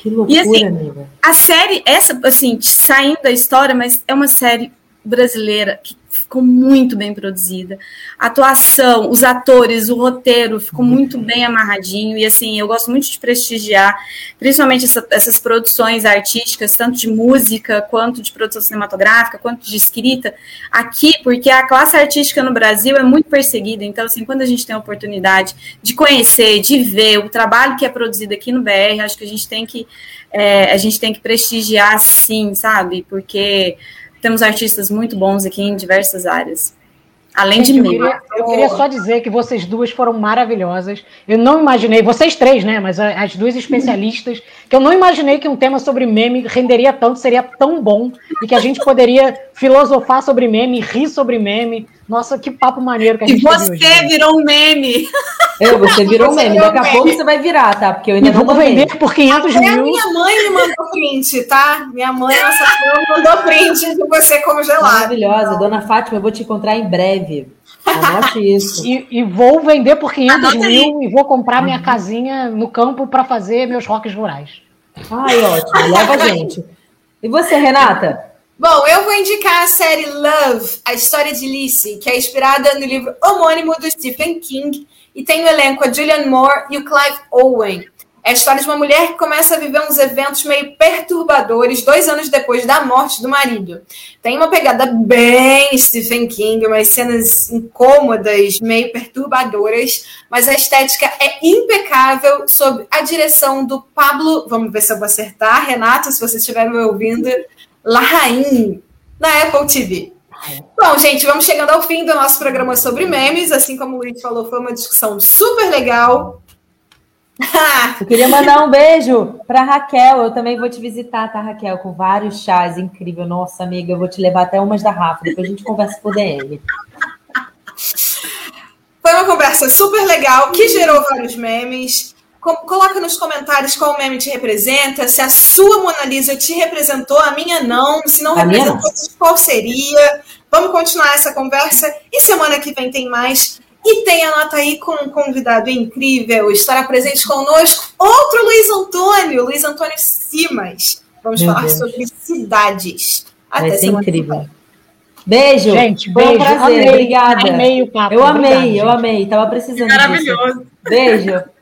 Que loucura, e assim, amiga. a série, essa, assim, saindo da história, mas é uma série brasileira que ficou muito bem produzida. A atuação, os atores, o roteiro ficou muito bem amarradinho. E assim, eu gosto muito de prestigiar, principalmente essa, essas produções artísticas, tanto de música, quanto de produção cinematográfica, quanto de escrita, aqui, porque a classe artística no Brasil é muito perseguida. Então, assim, quando a gente tem a oportunidade de conhecer, de ver o trabalho que é produzido aqui no BR, acho que a gente tem que. É, a gente tem que prestigiar sim, sabe? Porque temos artistas muito bons aqui em diversas áreas. Além de eu mim. Queria, eu queria só dizer que vocês duas foram maravilhosas. Eu não imaginei, vocês três, né? Mas as duas especialistas, que eu não imaginei que um tema sobre meme renderia tanto, seria tão bom, e que a gente poderia filosofar sobre meme, rir sobre meme. Nossa, que papo maneiro que a gente E você hoje, virou um meme. Eu, você virou um meme. Daqui a pouco você vai virar, tá? Porque eu ainda e não vou vender por 500 Até mil. A minha mãe me mandou print, tá? Minha mãe, nossa fã, mandou print de você congelado. Maravilhosa. Dona Fátima, eu vou te encontrar em breve. Anote isso. E, e, vou vender por 500 Anote mil aí. e vou comprar minha casinha no campo para fazer meus roques rurais. Ai, ótimo. Leva a gente. E você, Renata? Bom, eu vou indicar a série Love, a história de Lizzie, que é inspirada no livro homônimo do Stephen King, e tem no elenco a Julianne Moore e o Clive Owen. É a história de uma mulher que começa a viver uns eventos meio perturbadores dois anos depois da morte do marido. Tem uma pegada bem Stephen King, umas cenas incômodas, meio perturbadoras, mas a estética é impecável sob a direção do Pablo. Vamos ver se eu vou acertar, Renato, se você estiver me ouvindo, Larraín, na Apple TV. Bom, gente, vamos chegando ao fim do nosso programa sobre memes. Assim como o Luiz falou, foi uma discussão super legal. Eu queria mandar um beijo para Raquel. Eu também vou te visitar, tá, Raquel? Com vários chás incrível. Nossa, amiga, eu vou te levar até umas da Rafa. Depois a gente conversa por DM. Foi uma conversa super legal que gerou vários memes. Coloca nos comentários qual meme te representa, se a sua Mona Lisa te representou, a minha não, se não a representou, qual seria. Vamos continuar essa conversa e semana que vem tem mais. E tem a nota aí com um convidado incrível, estará presente conosco outro Luiz Antônio, Luiz Antônio Simas. Vamos Meu falar Deus. sobre cidades. Até Vai ser incrível. Beijo. Gente, beijo. Um prazer. Amei, Obrigada. Amei o papo. Eu amei, Obrigada, eu amei. Tava precisando Maravilhoso. Disso. Beijo.